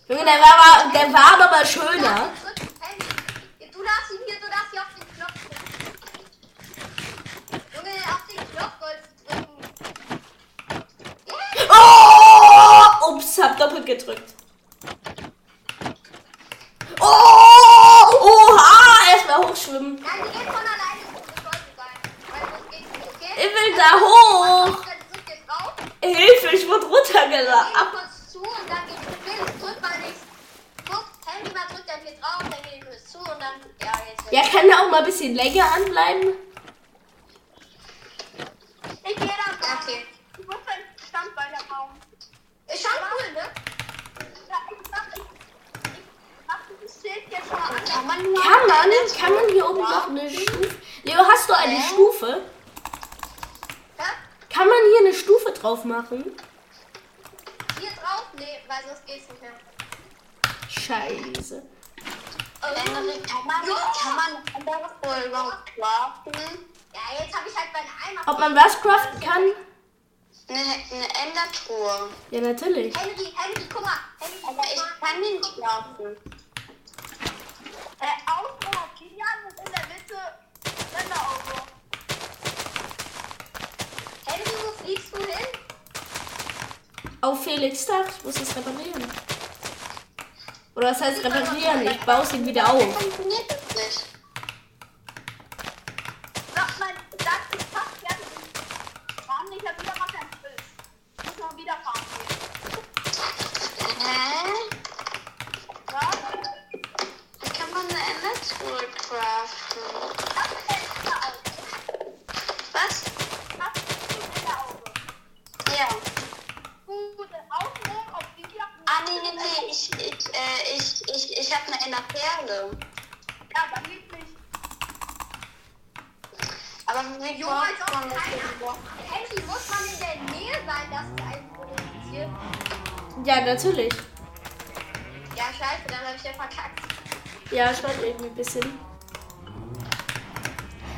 Junge, der war, aber- der war aber schöner. Du darfst ihn hier, du darfst hier auf den Knopf drücken. Junge, auf den Knopf drücken. Oh! Ups, hab doppelt gedrückt. Oh! Oha! Erstmal. Dann drück mal nicht. Länger anbleiben? Ich gehe da drauf. Okay. Du musst dein Standbein bauen. Ist schon cool, ne? Ja, ich sag, ich. Ich mach dieses Schild jetzt schon mal an. Kann man nur Kann man, kann man hier oben noch eine Stufe... Leo, hast du eine Stufe? Ja? Kann man hier eine Stufe drauf machen? Hier drauf? Nee, weil sonst geht's nicht mehr. Scheiße. Kann man, kann man überhaupt craften? Ja, jetzt habe ich halt meine Eimer. Ob man was craften kann? Eine, eine Endertruhe. Ja, natürlich. Henry, Henry, guck mal. Henry, guck Aber ich kann den nicht craften. Äh, Auto, Kilian und in der Mitte Sender-Auto. Henry, wo fliegst du hin? Auf Felix Dach. Ich muss es reparieren. Oder was heißt reparieren? Ich baue es ihm wieder auf. Funktioniert das nicht? Sag mal, das ist fast fertig. Warum nicht? Ich hab wieder mal kein Bild. Ich muss noch wieder fahren gehen. Hä? Ja? Wie kann man eine Endertruhe craften? Das ist jetzt überall. Was? Das ich habe eine Enderperle. Ja, dann geht's nicht. Aber wie Jo, braucht als ob man das keiner. überhaupt? Henry, muss man in der Nähe sein, dass es einen produziert? Ja, natürlich. Ja, scheiße, dann habe ich ja verkackt. Ja, schaut irgendwie ein bisschen.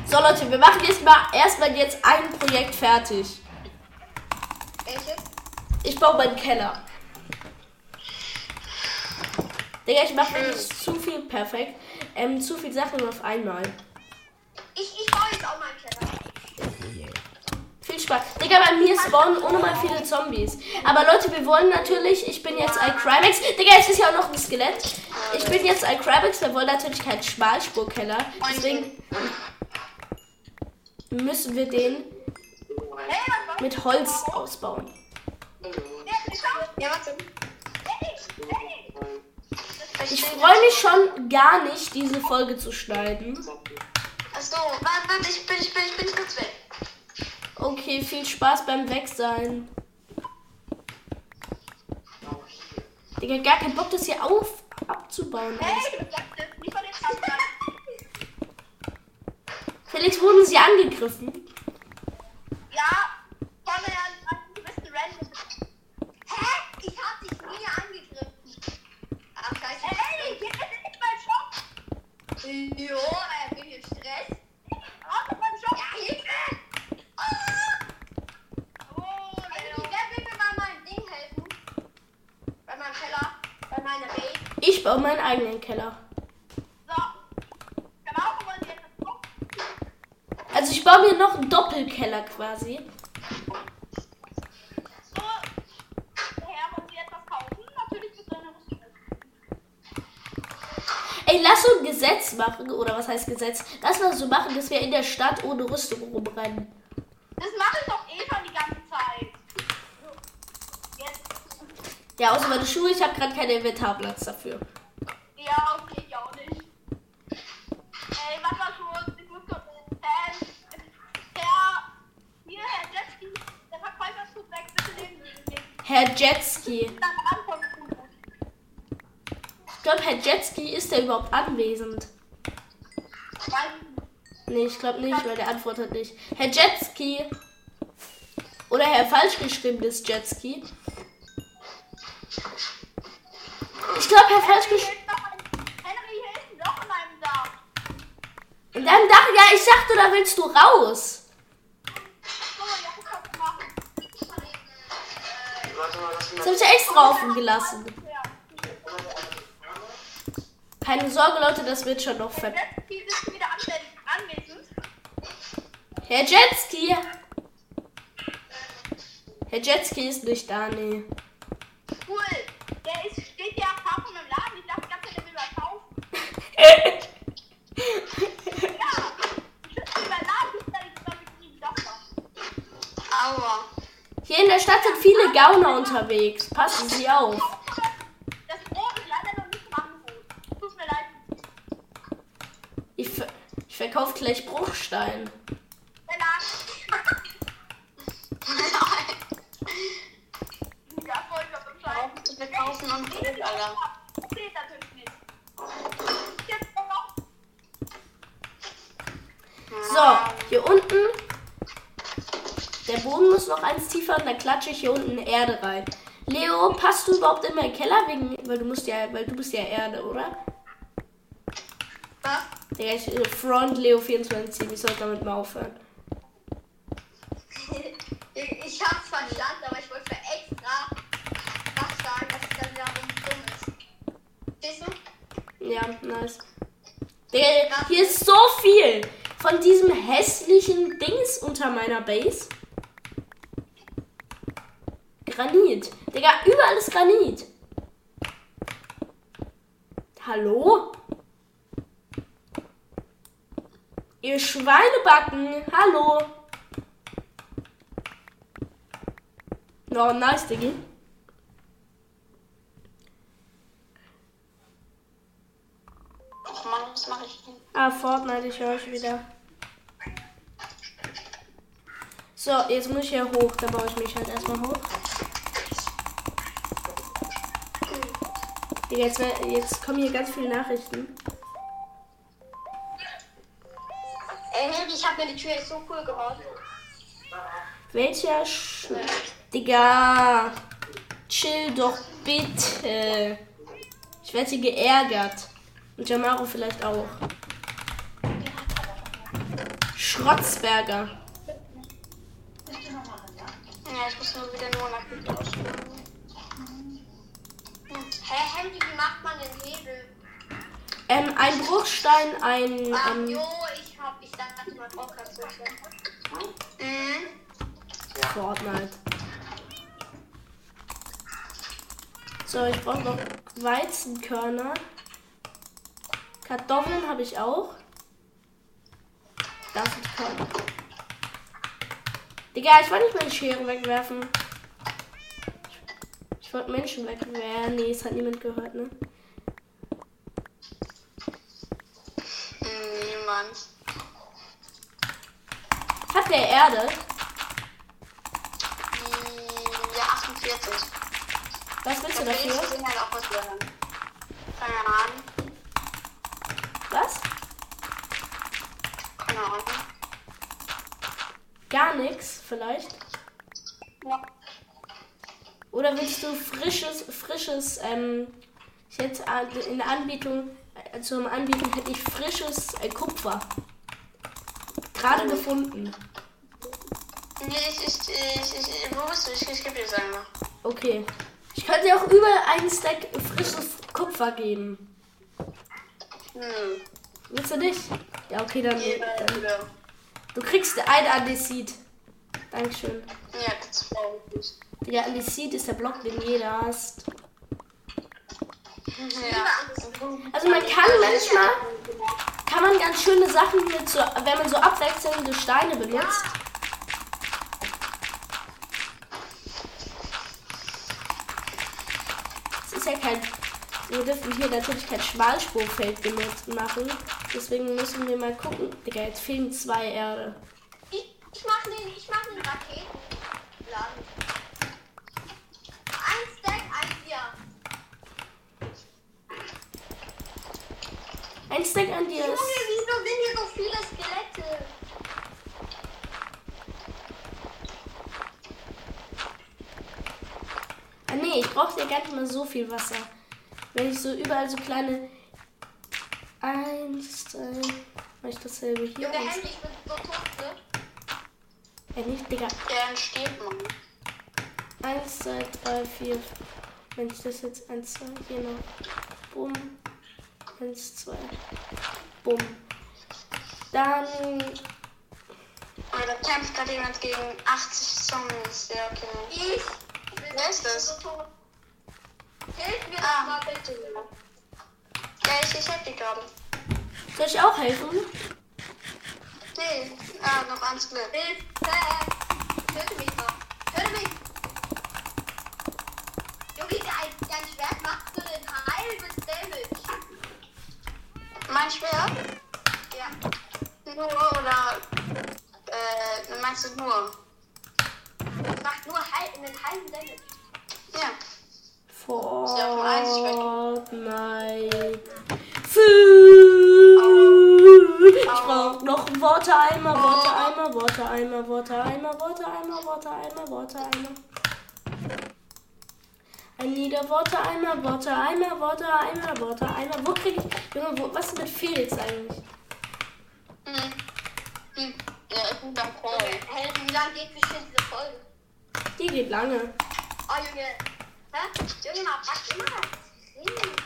So Leute, wir machen jetzt mal erstmal jetzt ein Projekt fertig. Welches? Ich baue meinen Keller. Digga, ich mache zu viel perfekt. Ähm, zu viel Sachen auf einmal. Ich, ich baue jetzt auch meinen Keller. Viel Spaß. Digga, bei mir spawnen unnormal viele Zombies. Aber Leute, wir wollen natürlich, ich bin jetzt ein Crimex. Digga, es ist ja auch noch ein Skelett. Ich bin jetzt ein Crimex, wir wollen natürlich keinen Schmalspurkeller. Deswegen müssen wir den mit Holz ausbauen. ich? Freue mich schon gar nicht, diese Folge zu schneiden. Achso, warte, ich bin, ich bin, ich bin kurz weg. Okay, viel Spaß beim Wegsein. Digga, gar keinen Bock, das hier auf abzubauen. Hey. Felix, wurden sie angegriffen? Ja, von der gewissen Random. Hä? Ich hab dich nie angegriffen. Ach, scheiße. Hey, hier ist nicht mein Shop. Jo, er will hier Stress. Raus aus meinem Shop. Ja, Hilfe! Ah! Oh, Henry, wer will mir mal mein Ding helfen? Bei meinem Keller, bei meiner Base. Ich baue meinen eigenen Keller. So. Genau, wo wollen Sie jetzt das gucken? Also ich baue mir noch einen Doppelkeller quasi. So. Daher wollen Sie etwas kaufen? Natürlich mit seiner Rüstung. Ey, lass so ein Gesetz Gesetz? Lass mal so machen, dass wir in der Stadt ohne Rüstung rumrennen. Das mache ich doch eh schon die ganze Zeit. Jetzt. Ja, außer meine Schuhe. Ich habe gerade keinen Inventarplatz dafür. Ja, okay, ich auch nicht. Ey, warte mal kurz, ich muss kurz ähm, Herr, hier, Herr Jetski, der Verkäufer ist gut weg, bitte nehmen Sie den. Herr Jetski. Ich glaube, Herr Jetski ist der überhaupt anwesend. Nee, ich glaube nicht, weil der antwortet nicht. Herr Jetski. Oder Herr falsch geschriebenes Jetski. Ich glaube, Herr falsch geschrieben. in meinem Dach. Ja, ich dachte, da willst du raus. Das habe ich ja extra offen gelassen. Keine Sorge, Leute, das wird schon noch ver... Jetski ist wieder anwesend. anwesend. Herr Jetski! Herr Jetski ist nicht da, nee. Cool. Der ist, steht ja am Hafen im Laden. Ich dachte ganz, der will was kaufen. Ja. Ich sitze über Laden, bis da ich mit ihm doch. Aua. Hier in der Stadt sind viele Gauner unterwegs. Passen Sie auf. Das Brot ist leider noch nicht im Angebot. Tut mir leid. Ich, ver ich verkaufe gleich Bruchstein. Der Laden. Ja, voll, ich hab Bescheid. Warum zu verkaufen und Brot, Alter? Geht natürlich nicht. Jetzt noch. So, hier unten. Der Boden muss noch eins tiefer und dann klatsche ich hier unten Erde rein. Leo, passt du überhaupt in meinen Keller? Wegen, weil du musst ja, weil du bist ja Erde, oder? Was? Digga, ich äh, Front Leo 24, ich sollte damit mal aufhören. Ich hab's verstanden, aber ich wollte extra was sagen, dass es dann wiederum dumm ist. Siehst du? Ja, nice. Digga, hier ist so viel von diesem hässlichen Dings unter meiner Base. Granit. Digga, überall ist Granit. Hallo? Ihr Schweinebacken. Hallo. No, nice, Diggi. Ach Mann, was mache ich denn? Ah, Fortnite, ich höre euch wieder. So, jetzt muss ich hier hoch. Da baue ich mich halt erstmal hoch. Digga, jetzt, jetzt kommen hier ganz viele Nachrichten. Ey, Henry, ich hab mir die Tür jetzt so cool gebaut. Welcher Sch Digga. Chill doch bitte. Ich werde hier geärgert. Und Jamaro vielleicht auch. Schrotzberger. Ja, ich muss nur wieder nur nach hinten ausschlagen. Hä, Henry, wie macht man den Hebel? Ähm, ein Bruchstein, ein. Ah, Ähm, jo, ich hab, ich dachte mal Podcast-Suche. Mhm. Fortnite. So, ich brauche noch Weizenkörner. Kartoffeln habe ich auch. Das ist Körner. Digga, ich wollte nicht meine Schere wegwerfen. Ich wollte Menschen wegwerfen. Nee, es hat niemand gehört, ne? Niemand. Hat der Erde? Ja, 48. Was willst du dafür? gesehen hat auch was hören. Keine Ahnung. Was? Keine Ahnung. Gar nichts, vielleicht? Ja. Oder willst du frisches, frisches, ähm, ich äh, in der Anbietung, zum Anbieten hätte ich frisches äh, Kupfer. Gerade gefunden. Nee, ich, ich, ich, ich, wo bist du? Ich, ich gebe dir das einmal. Okay. Ich könnte dir auch über einen Stack frisches Kupfer geben. Hm. Willst du dich? Ja, okay, dann. dann Ja, du kriegst ein Andesit. Dankeschön. ja das war gut. Der Andesit ist der Block, den jeder hasst. Ja. Also man kann manchmal, kann man ganz schöne Sachen mit so, wenn man so abwechselnde Steine benutzt. Es ist ja kein, wir dürfen hier natürlich kein Schmalspurfeld benutzen machen. Deswegen müssen wir mal gucken. Digga, jetzt fehlen zwei Erde. Ich, ich mach den, ich mach den Raketenladen. Ein Stack, ein Bier. Ein Stack an dir Junge, wieso sind hier so viele Skelette? Ah nee, ich brauche ja gar nicht mal so viel Wasser. Wenn ich so überall so kleine. Eins, zwei. Mach ich dasselbe hier. Junge, Henry, ich bin so tot, ne? äh, nicht, Digga. Der entsteht man. Eins, zwei, drei, vier. Wenn ich das jetzt eins, zwei, hier noch. Bumm. Eins, zwei. Bumm. Dann. Da kämpft gerade jemand gegen 80 Zombies. Ja, okay. Ich Wer ist das? Hilf mir Ah. doch mal bitte. Ja, ich, ich hab die gerade. Soll ich auch helfen? Nee, ah, noch eins Glück. Hilfe! Töte mich doch. Töte mich! Mein Schwert? Ja. Nur oder. Äh, meinst du nur? Das macht nur halb, einen halben Damage. Ja. Fortnite. auf dem Eis, ich Food. Ich brauch noch einen Worteimer, Worteimer, Worteimer, Worteimer, Worteimer, Worteimer, Worteimer. Ein nieder Worteimer, Worteimer, Worteimer, Worteimer. Wo krieg ich. Junge, wo, was ist mit Felix eigentlich? Hm. Hm. Ja, beim Call. Hey, wie lange geht bestimmt diese Folge? Die geht lange. Oh, Junge. Hä? Junge, fragt immer das Training.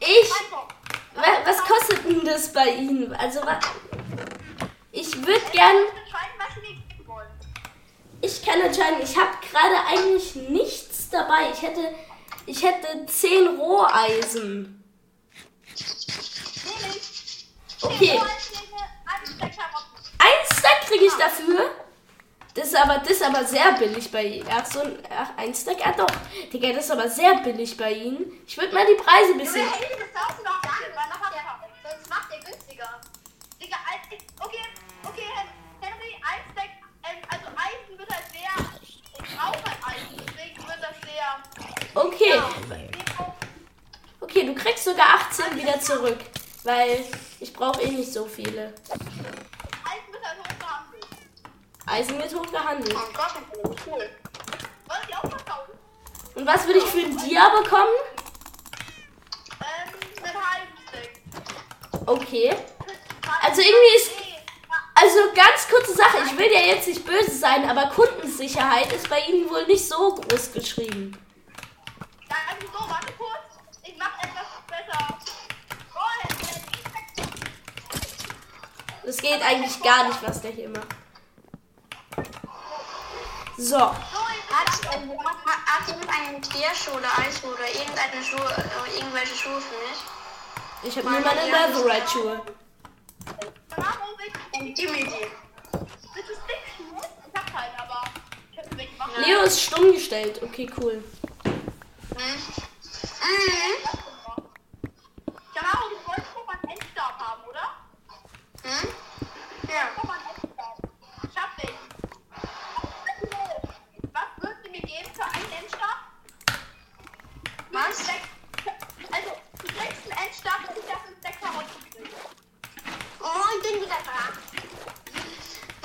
Ich. Wa- Was kostet denn das bei Ihnen? Also, wa- ich würde gern. Was. Ich kann entscheiden. Ich habe gerade eigentlich nichts dabei. Ich hätte, ich hätte 10 Roheisen. Okay. Ein Stack kriege ich dafür. Das ist aber, das ist aber sehr billig bei ihm. Ach, so ach, ein Stack? Ah, doch. Digga, das ist aber sehr billig bei ihnen. Ich würde mal die Preise ein bisschen. Junge, Handy, das darfst du doch sagen, weil macht der, sonst macht der günstiger. Digga, ein- okay, okay, Hen- Henry, ein Stack, ähm, also Eisen wird halt sehr, ich brauche halt Eisen, deswegen wird das sehr, Okay. Okay, du kriegst sogar 18 wieder zurück. Weil ich brauche eh nicht so viele. Eisen wird halt hochgehandelt. Eisen wird hoch gehandelt. Oh Gott, cool. Wollen die auch verkaufen? Und was würde ich für ein Dia bekommen? Ähm, halben Stack. Okay. Also irgendwie ist. Also ganz kurze Sache, ich will ja jetzt nicht böse sein, aber Kundensicherheit ist bei Ihnen wohl nicht so groß geschrieben. Ja, also so, warte kurz. Ich mach etwas besser. Oh, Das geht eigentlich gar nicht, was der hier macht. So, Hat, äh, hat, jemand einen Tierschuh oder Eisschuh oder irgendeine Schuhe, äh, irgendwelche Schuhe für mich? ich habe nur meine Leatherite-Schuhe. Leo ist stumm gestellt. Okay, cool. Hm? Mhm. Genau, du wolltest doch mal einen Endstab haben, oder? Hm? Ja. Guck mal, Endstab. Ich hab den. Was würdest du mir geben für einen Endstab? Was? Also, du kriegst einen Endstab und ich dafür einen Stack Karotten kriegen. Oh, ich bin wieder da.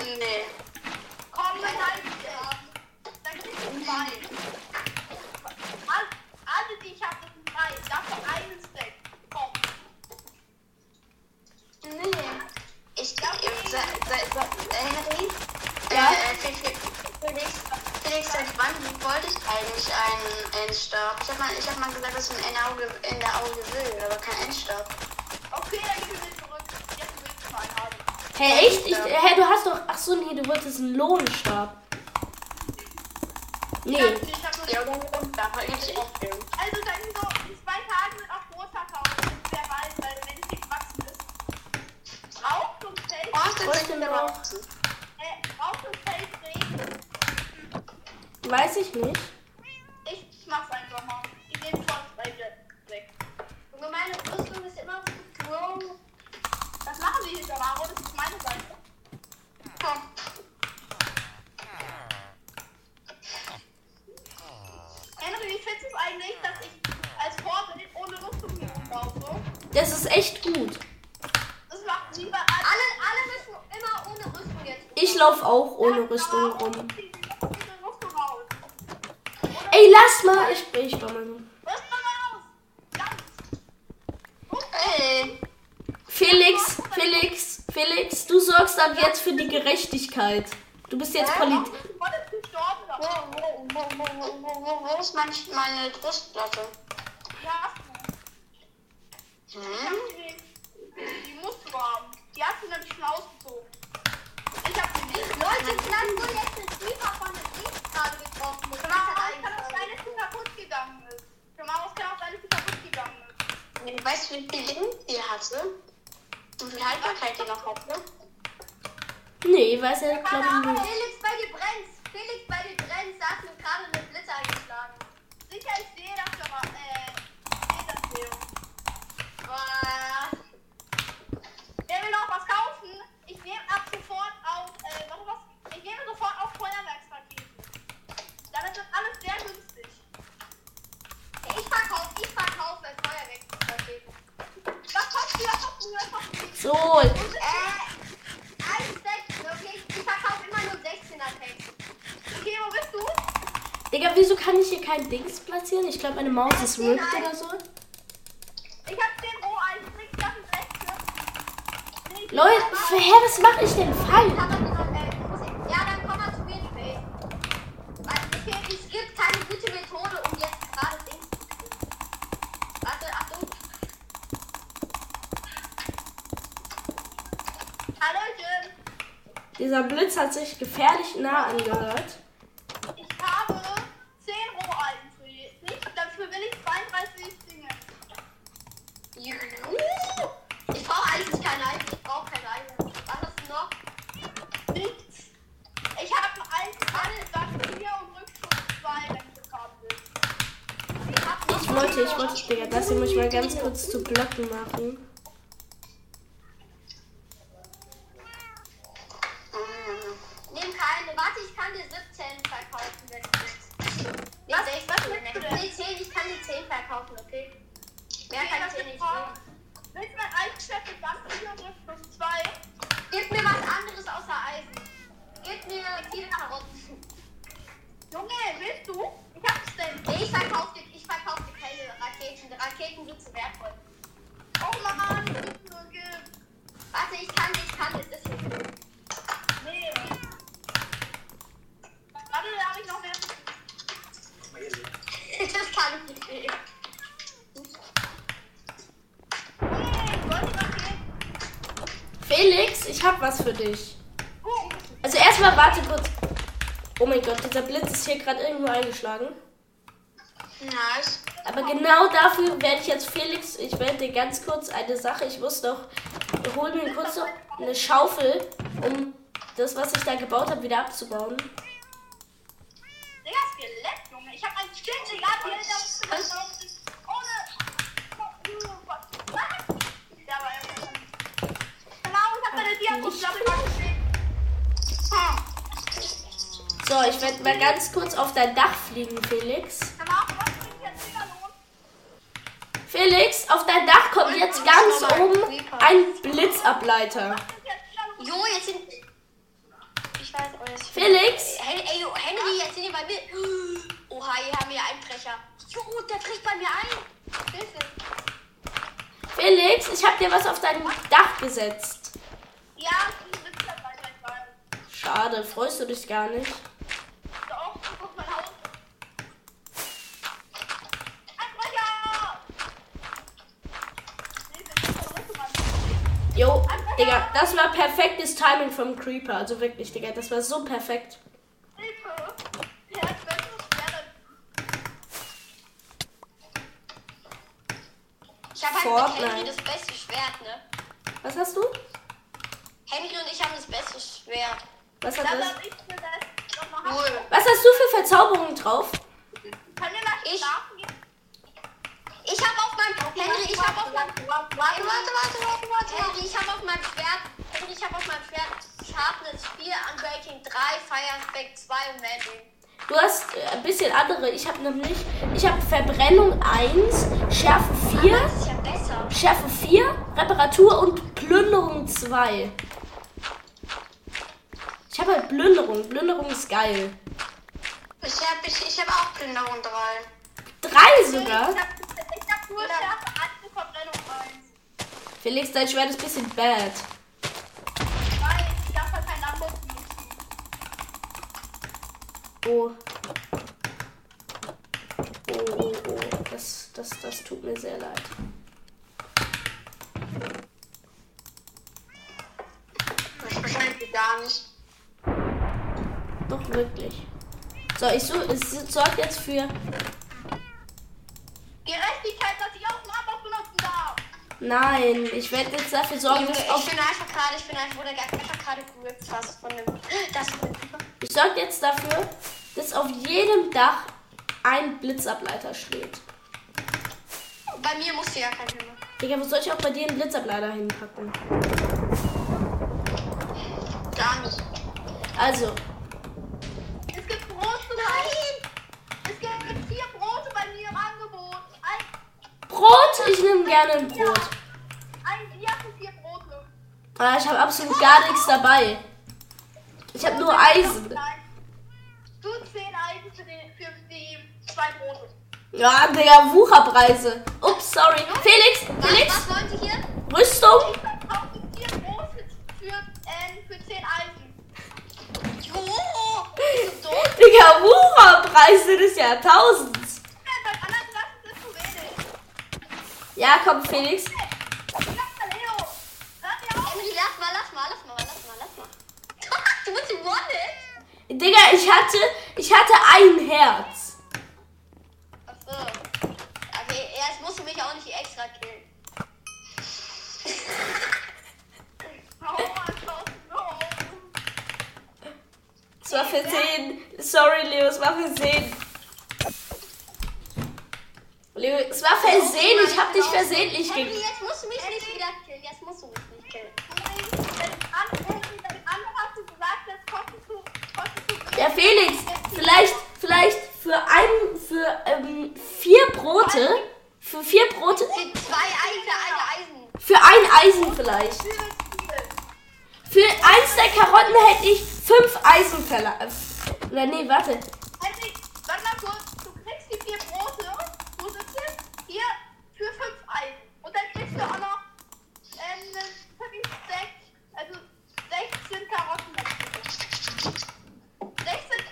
Nee. Komm, mein Halbjahr. Dann kriegst du zwei. All- Alle, die ich habe, sind drei. Dafür einen Stack. Komm. Nee. Ich se, se, äh, Henry? Ja? Äh, Fe- Fe- Felix, Felix, seit wann wollte ich eigentlich einen Endstab? Ich habe mal, ich hab mal gesagt, dass ich einen Auge, in der Auge will, aber kein Endstab. Okay, dann gib mir den zurück. Jetzt willst du mal einen haben. Hey, echt? Ich, hey, du hast doch. Ach so, nee, du wolltest einen Lohnstab. Nee. Ich hab nur Ja, dann da wollte ich auch geben. Also dann so in zwei Tagen wird auch groß verkauft. Das ist sehr bald, weil wenn es nicht gewachsen ist. Rauch und Überhaupt? äh, Feld reden. Weiß ich nicht. Ich, mach's einfach mal. Ich nehme Jets weg. Junge, meine Rüstung ist immer so groß. Was machen wir hier, Tamaro? Das ist meine Seite. Komm. Henry, wie findest du es eigentlich, dass ich als Vorbild ohne Rüstung hier rumlaufe? Das ist echt gut. Das macht lieber Alle, alle müssen immer ohne Rüstung jetzt. Ich laufe auch ohne Rüstung rum. Ey, lass mal. Ich, ich baue mal so. Hey. Felix, Felix, Felix, du sorgst ab jetzt für die Gerechtigkeit. Du bist jetzt Polit. Wo, wo, wo, wo, ist mein, meine Brustplatte? Ja, Hm? die, die musst du haben. Die hast du nämlich schon ausgezogen. Ich nicht. Leute, vielleicht so jetzt ein Creeper von dem Ding gerade getroffen. Mal halt aus, kann auch sein, dass sie kaputt gegangen ist. Schon mal aus, kann auch sein, dass kaputt gegangen ist. Weißt du, wie viel Leben die hatte? Und wie viel Haltbarkeit die noch hatte? Nee, weiß er, glaube ich nicht. Felix, bei dir brennt. Felix, bei dir brennt. Da hat mir gerade eine Blitze eingeschlagen. Sicher, ich sehe das schon mal. Äh, ich sehe das Leo. Was? Wer will noch was kaufen? Ich nehme ab sofort auf, äh, warte was? Ich nehme sofort auf Feuerwerkspakete. Damit wird alles sehr günstig. Ich verkaufe, ich verkaufe das Feuerwerkspaket. Was kostet die? Was kostet die? Was kostet die? So, Äh, Stack. Okay, ich verkaufe immer nur 16er Packs. Okay, wo bist du? Digga, wieso kann ich hier kein Dings platzieren? Ich glaube, meine Maus ist rigged oder so. Ich hab 10 Roheisen. Kriegst du das in rechts? Nee, Leute, hä, was mache ich denn falsch? Dieser Blitz hat sich gefährlich nah angehört. Ich habe 10 Rohalten für dich. Dafür will ich 32 Dinge. Juhu. Ich brauche eigentlich kein Eisen. Ich brauche kein Eisen. Was hast du noch? Nichts. Ich habe alle Sachen hier und Rückschuss 2, wenn ich das haben. Ich, ich wollte, ich wollte, Digga, das hier muss mal ganz kurz zu Blöcken machen. Mehr kann ich dir nicht geben. Willst du mein Eisgeschäft mit Dampfschüler plus 2? Gib mir was anderes außer Eisen. Gib mir viele Karotten. Junge, willst du? Ich hab's denn. Nee, ich dir, verkauf dir keine Raketen. Raketen sind zu wertvoll. Oh Mann. Warte, ich kann, ich kann, es ist nicht. Nee. Warte, da hab ich noch mehr. Das kann ich nicht nehmen. Hey, wollt ihr was gehen? Felix, ich hab was für dich. Also erstmal warte kurz. Oh mein Gott, dieser Blitz ist hier gerade irgendwo eingeschlagen. Nice. Aber genau dafür werde ich jetzt Felix, ich werde dir ganz kurz eine Sache, ich muss doch, hol mir kurz noch eine Schaufel, um das, was ich da gebaut habe, wieder abzubauen. Digga, Skelett, Junge. Ich hab ein Schild, egal wie er das Was? gelaufen ist. Ohne. Was? Ja, aber er Genau, ich hab meine Diakonplatte mal gesehen. So, ich werde mal ganz kurz auf dein Dach fliegen, Felix. Felix, auf dein Dach kommt jetzt ganz oben ein Blitzableiter. Jo, jetzt sind. Ich weiß, oh, jetzt. Felix, Hey, ey, yo, Henry, jetzt sind die bei mir. Oha, hier haben wir Einbrecher. Jo, der bricht bei mir ein. Hilfe. Felix, ich habe dir was auf dein Dach gesetzt. Ja. Schade, freust du dich gar nicht? Doch, guck mein Haus. Einbrecher! Hilfe, ich bin verrückt, Mann. Jo, Digga, das war perfektes Timing vom Creeper. Also wirklich, Digga, das war so perfekt. Ich habe halt mit Henry das beste Schwert, ne? Was hast du? Henry und ich haben das beste Schwert. Was hat das? hab ich mir das nochmal haben. Null. Was hast du für Verzauberungen drauf? Kann ihr mal Ich-? Ich habe auf meinem. Henry, ich habe auf meinem. Warte, Warte, warte, warte, warte. Henry, ich habe auf meinem Schwert. Henry, ich habe auf meinem Schwert Sharpness 4, Unbreaking 3, Fire Spec 2 und Magic. Du hast äh, ein bisschen andere. Ich habe nämlich, ich habe Verbrennung 1, Schärfe 4, Das ist ja besser. Schärfe 4, Reparatur und Plünderung 2. Ich habe halt Plünderung. Plünderung ist geil. Ich habe ich, ich hab auch Plünderung 3. Drei sogar. Ich hab, ich nur Schärfe 1 und Verbrennung 1. Felix, dein Schwert ist ein bisschen bad. Nein, ich darf halt kein Lambo. Oh. Oh, oh, oh. Das, das, das tut mir sehr leid. Das wahrscheinlich gar nicht. Doch, wirklich. So, ich so, es sorgt jetzt für. Gerechtigkeit, dass ich auch Amboss benutzen darf. Nein, ich werde jetzt dafür sorgen, Junge, dass ich auf. bin einfach gerade, ich bin einfach, wurde einfach gerade gerippt fast von dem. Das Ich sorge jetzt dafür, dass auf jedem Dach ein Blitzableiter steht. Bei mir musste ja kein Himmel. Digga, wo soll ich auch bei dir einen Blitzableiter hinpacken? Gar nicht. Also, Es gibt Brot zu Nein! Es gibt vier Brote bei mir im Angebot. Ein, Brot, ich nehme gerne ein Brot. ein Bier für vier Brote. Ich habe absolut gar nichts dabei. Ich habe nur Eisen. Du zehn Eisen für die, zwei Brote. Ja, Digga, Wucherpreise. Ups, sorry. Felix, Was, Felix, was wollt ihr hier? Rüstung. Ich verkaufe vier Brote für, ähm, für Eisen. Jo! Bist du? Digga, Wucherpreise des Jahrtausends. Ja, beim anderen Klassen ist zu wenig. Ja, komm, Felix. Lass mal, lass mal, lass mal, lass mal, lass mal. du bist im One-Hit? Digga, ich hatte, ich hatte ein Herz. Achso. Okay, erst musst du mich auch nicht extra killen. Es war versehen. Sorry, Leo, es war versehen. Leo, es war versehen. Ich hab dich versehentlich gekillt. jetzt musst du mich nicht wieder killen. Jetzt musst du mich nicht killen. Ja, Felix, vielleicht, vielleicht für ein, für ähm, vier Brote, für vier Brote, Für zwei Eisen, eine Eisen. für ein Eisen vielleicht. Für eins der Karotten hätte ich fünf Eisen verlangt. Oder nee, warte. Sag mal kurz, du kriegst die vier Brote. Hier für fünf Eisen. Und dann kriegst du auch noch ähm, wirklich sechs, also 16 Karotten dazu. 16,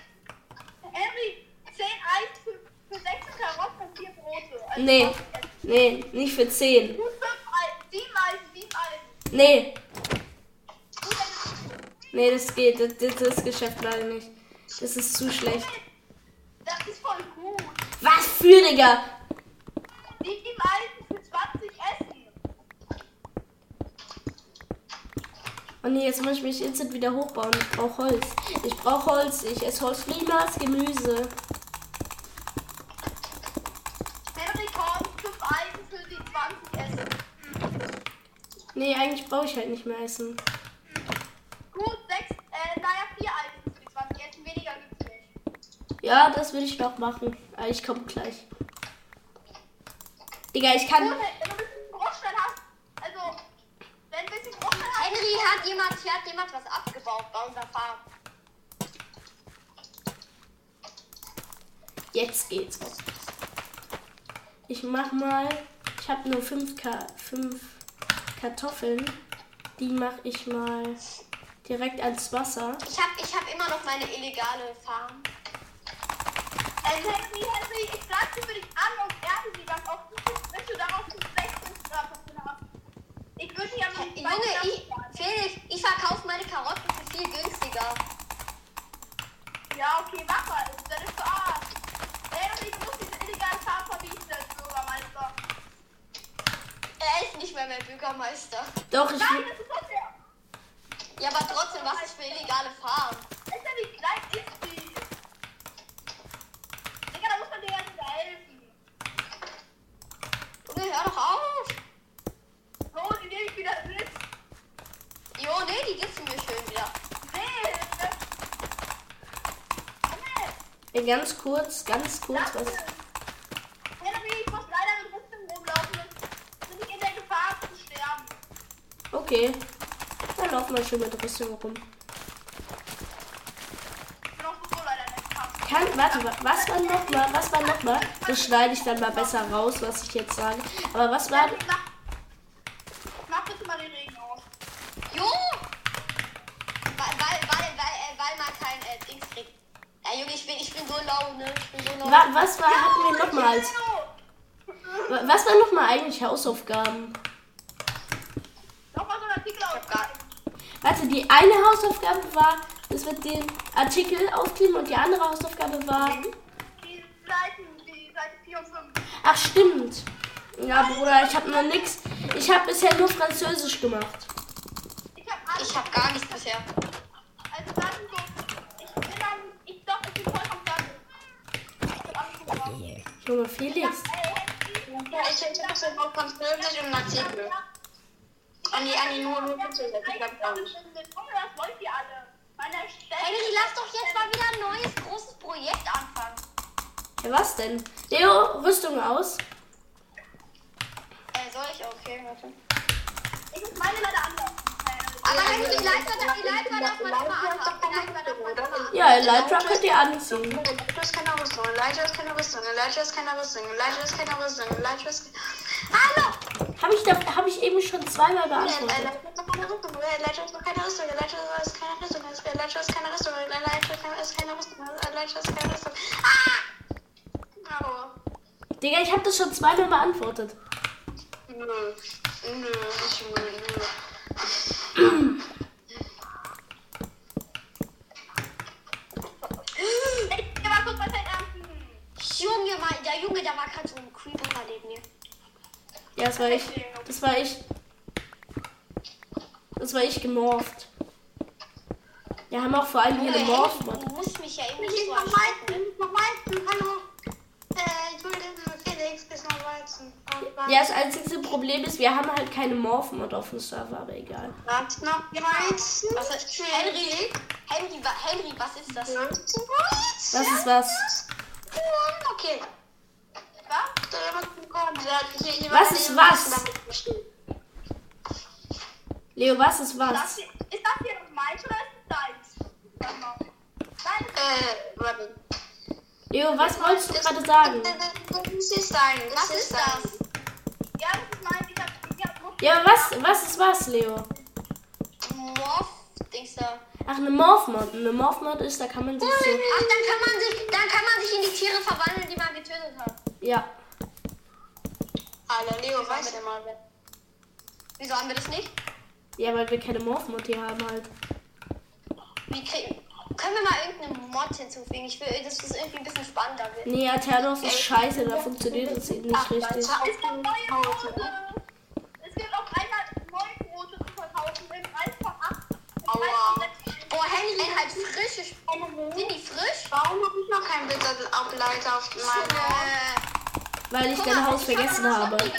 Henry, 10 Eis für, für 16 Karotten und vier Brote. Also Nee, nee, nicht für zehn. Gut, fünf Eisen, sieben Eisen, sieben Eisen. Nee, nee, das geht. Das, das, das Geschäft leider nicht. Das ist zu schlecht. das ist voll gut. Was für, Digga? Sieben Eisen für 20 Essen. Oh nee, jetzt muss ich mich instant wieder hochbauen. Ich brauche Holz. Ich brauche Holz. Ich esse Holz niemals Gemüse. Henry kommt, fünf Eisen für die 20 Essen. Nee, eigentlich brauche ich halt nicht mehr essen. Gut, sechs, äh, naja, vier Eisen für die 20 Essen. Weniger gibt's nicht. Ja, das will ich noch machen. Aber ich komme gleich. Digga, ich kann. Gut, wenn du ein bisschen Bruchstein hast, also, wenn du ein bisschen Bruchstein hast, Henry hat jemand, hier hat jemand was abgebaut bei unserer Farm. Jetzt geht's. Ich mach mal. Ich habe nur 5 fünf Kartoffeln. Die mache ich mal direkt ans Wasser. Ich hab, ich hab immer noch meine illegale Farm. äh, Henry, Henry, ich dir für dich an und ernte sie ganz oft. Wenn du darauf zu 16 Kartoffeln hast. Ich würde hier am Junge, ich, Felix, ich verkaufe meine Karotten für viel günstiger. Ja, okay, mach mal. Das ist verarscht. Henry, du musst diese illegalen Farm verbieten als Bürgermeister. Er ist nicht mehr mein Bürgermeister. Doch, ich Nein, das ist unfair. Ja, aber trotzdem, was ist für illegale Farm? Alter, wie klein ist die? Digga, da muss man dir jetzt helfen. Junge, hör doch auf. So, die nehme ich wieder mit. Jo, nee, die gibst du mir schön wieder. Nee. Ja, ganz kurz, ganz kurz was. Henry, ich muss leider mit Rüstung rumlaufen. Sonst bin ich in der Gefahr zu sterben. Okay. Dann laufen wir schon mit Rüstung rum. Kann, warte, wa- was war nochmal? Was war nochmal? Das schneide ich dann mal besser raus, was ich jetzt sage. Aber was war. Mach, mach bitte mal den Regen aus. Jo! Weil, weil, weil, weil, äh, weil man kein äh, Dings kriegt. Ja, Junge, ich bin, ich bin so lau, ne? Ich bin so lau. Wa was war, hatten wir nochmal als. wa- Was waren nochmal eigentlich Hausaufgaben? Nochmal so ein Artikel. Warte, die eine Hausaufgabe war, das mit den Artikel aufkleben und die andere Hausaufgabe war. Die Seiten, die Seite 4 und 5. Ach, stimmt. Ja, Bruder, ich habe noch nix. Ich habe bisher nur Französisch gemacht. Ich hab alles. Ich hab gar nichts bisher. Also dann so. Ich bin dann. Ich doch, ich bin hab alles gemacht. Junge, Felix. Ja, ich hätte das in Französisch und Artikel. An die, an die nur, nur Französisch. Ich glaube gar nicht. Das wollt ihr alle. Henry, lass doch jetzt mal wieder ein neues großes Projekt anfangen. Ja, was denn? Leo, Rüstung aus. Äh, soll ich? Okay, warte. Ich muss meine leider anders. Aber Henry, die Leiter, die Leiter darf man immer Leiter anhaben. Ja, Elytra könnt ihr anziehen. Leiter ist keine Rüstung, Leiter ist keine Rüstung, Leiter ist keine Rüstung, Leiter ist keine Rüstung, Leiter ist keine Hallo! Habe ich, da- hab ich eben schon zweimal beantwortet. Leiter ist noch keine Rüstung, Leiter ist keine Rüstung, Leiter ist keine Rüstung, Leiter ist keine Rüstung, Leiter ist keine Rüstung, Leiter ist keine Rüstung. Ah! Aua. Digga, ich habe das schon zweimal beantwortet. Nö, nö, nicht nö, nö. Ich ernten. Junge, mal, der Junge, der war gerade so ein Creeper neben mir. Ja, das war ich. Das war ich. Das war ich gemorpht. Wir haben auch vor allem hier morph Henry, du musst mich ja eben nicht Ich so noch weiten, hallo. Äh, Entschuldigung, Felix, bis noch Weizen. Ja, das einzige Problem ist, wir haben halt keine Morph-Mod auf dem Server, aber egal. Weizen noch Weizen. Was ist, Henry, Henry, Henry, was ist das? Weizen. Was ist was? Okay. Was? Ist was? Leo, was ist Das was? hier, ist das hier noch meins oder ist das deins? Äh, warte. Leo, was wolltest du gerade sagen? Das ist dein. Das Was ist das? ja, das ist meins. Ich hab, ich hab Ja, was, was ist was, Leo? Morph, Dings da. Ach, eine Morph-Mod. Eine Morph-Mod ist, da kann man sich so... Ach, dann kann man sich, dann kann man sich in die Tiere verwandeln, die man getötet hat. Ja. Alter, Leo, weißt denn mal Wieso haben wir das nicht? Ja, weil wir keine Morph-Mod hier haben halt. Wie kriegen, können wir mal irgendeine Mod hinzufügen? Ich will, dass das irgendwie ein bisschen spannender wird. Nee, Aternos ist scheiße, da funktioniert das nicht Ach, richtig. Es gibt neue Brote. Es gibt auch einmal neue Brote zu verkaufen im von 8. Im Preis Aua. von 6 Boah, Henry halt frische Sp- Sind die frisch? Warum habe ich noch keinen Blitzableiter auf meinem Haus? Äh, Weil ich guck dein mal, Haus ich hab vergessen habe. Aber Ich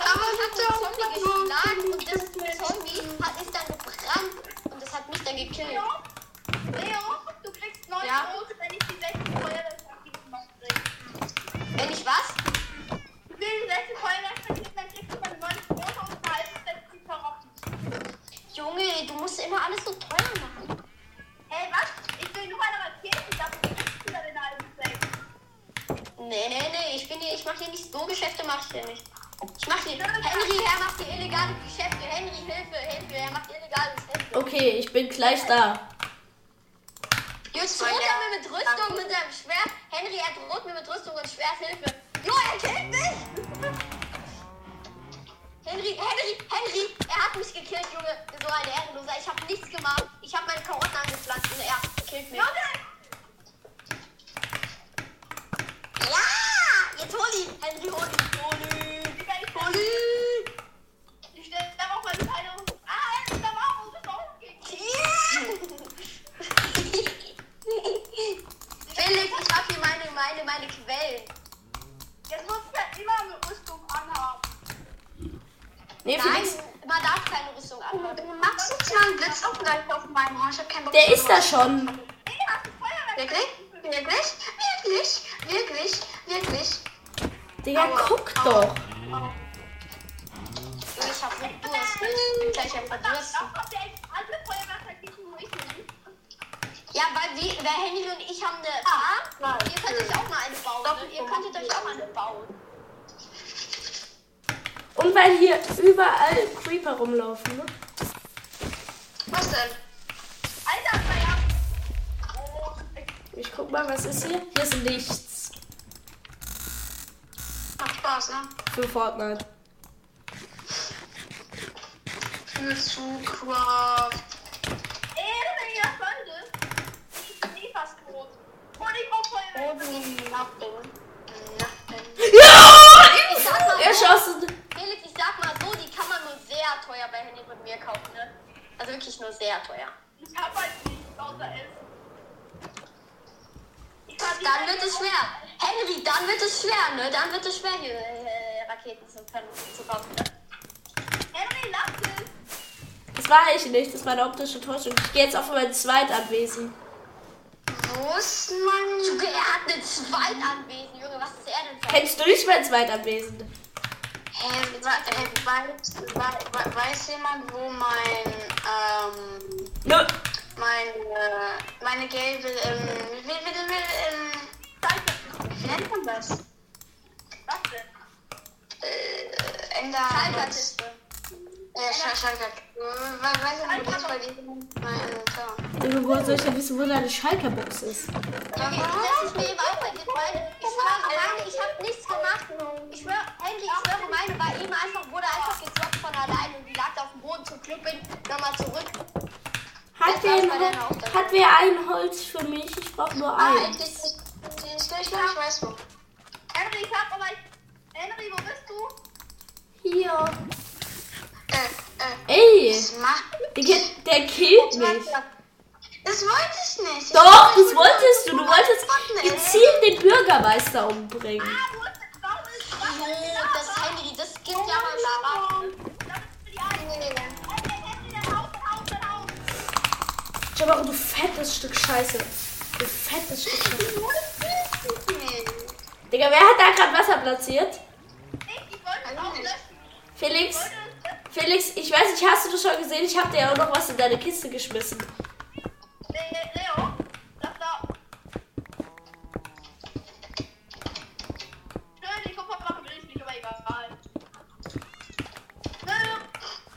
hab auch Zombie geschlagen und das Zombie hat, ist dann gebrannt das hat mich dann gekillt. Leo, Leo, du kriegst neue Ja? Brote, wenn ich die 16 Feuerwerkraketen noch krieg. Wenn ich was? Ich will die 16 Feuerwerkraketen, dann kriegst du meine neuen Brote und ein halbes Set die verrotten. Junge, du musst immer alles so teuer machen. Ey, was? Ich will nur eine Rakete, dafür kriegst du dann den halben. Nee, nee, nee, ich bin hier, ich mach hier nicht so Geschäfte, mach ich hier nicht. Ich mach hier, Henry, er macht hier illegale Geschäfte. Henry, Hilfe, Hilfe, er macht illegale Geschäfte. Okay, ich bin gleich da. War droht er mir mit Rüstung, mit seinem Schwert. Henry, er droht mir mit Rüstung und Schwert, Hilfe. Jo, er killt mich! Henry, Henry, Henry, er hat mich gekillt, Junge. So ein Ehrenloser. Ich habe nichts gemacht. Ich habe meine Karotten angepflanzt und er killt mich. Ja! Jetzt hol ihn! Henry, hol ihn! Hol ihn! Digga, ich Hol ihn! Ich stelle darauf meine keine. Ah, da war wo das aufgeht. Felix, ich hab hier meine, meine, meine Quellen. Jetzt muss ich halt immer eine Rüstung anhaben. Nee, Nein, Felix, man darf keine Rüstung anhaben. Du machst jetzt mal einen Blitzableiter auf meinem Haus. Ich hab keinen Bock der auf ist da sowas. schon. Ey, hast du Feuerwerk? Wirklich? Wirklich? Wirklich? Wirklich? Wirklich? Digga, Aua. guck Aua. doch. Ich hab so Durst. Ich bin gleich am Das Verdursten. macht ja echt alle Feuerwerkraketen, wo ich bin. Ja, weil, wir, weil Henry und ich haben eine Farm. Ihr könnt euch auch mal eine bauen. Ne? Ihr könntet euch auch eine bauen. Und weil hier überall Creeper rumlaufen, ne? Was denn? Alter, Ich guck mal, was ist hier? Hier ist nichts. Macht Spaß, ne? Für Fortnite. Für Zugkraft. ey, Digga, Freunde. Ich sehe fast tot. Und ich brauch Feuerwerk. Nothing. Nothing. Ja! Ich sag mal so, Erschossen. Felix, ich sag mal so, die kann man nur sehr teuer bei Henry und mir kaufen. Ne? Also wirklich nur sehr teuer. Ich hab halt nichts außer Essen. Ich verdiene Dann halt wird es auch- schwer. Henry, dann wird es schwer, ne? Dann wird es schwer, hier äh, Raketen zu, können, zu kaufen. Ne? Henry, lass es. Das war ich nicht, das war eine optische Täuschung. Ich gehe jetzt auf mein Zweitanwesen. Wo ist mein... Junge, er hat eine Zweitanwesen, Junge. Was ist er denn für ein Kennst du nicht mein Zweitanwesen? Hä, we- äh, weiß, we- we- weiß jemand, wo mein, ähm, Nö. meine, meine gelbe, ähm, wie, wie, wie, wie, ähm, wie nennt man das? Was denn? Äh, Ender... Junge, Woher soll ich denn wissen, wo deine Schalker-Box ist? Junge, setz ich mir eben dir meine. Ich schwöre, meine, ich hab nichts gemacht. Ich schwöre, Henry, ich schwöre, meine war eben einfach, wurde einfach gedroppt von alleine und die lag auf dem Boden zum Glück bin nochmal zurück. Hat wer, ein, hat wer ein Holz für mich? Ich brauche nur Ah, eins. gleich da, ich weiß wo. Henry, ich hab aber... Henry, wo bist du? Hier. Ey, das der, ki- der killt mich. Das wollte ich nicht. Ich Doch, wollte das wolltest du. Du wolltest gezielt den Bürgermeister umbringen. Ah, wo ist denn? Warum ist gibt ja mal. Das dein Haus. Jabaro, du fettes Stück Scheiße. Du fettes Stück Scheiße. Digga, wer hat da gerade Wasser platziert? Ich, ich wollte es auch löschen. Felix? Felix, ich weiß nicht, hast du das schon gesehen? Ich habe dir ja auch noch was in deine Kiste geschmissen. Le- Le- Leo, das da. Schön, die Kupfer machen will ich nicht, aber egal.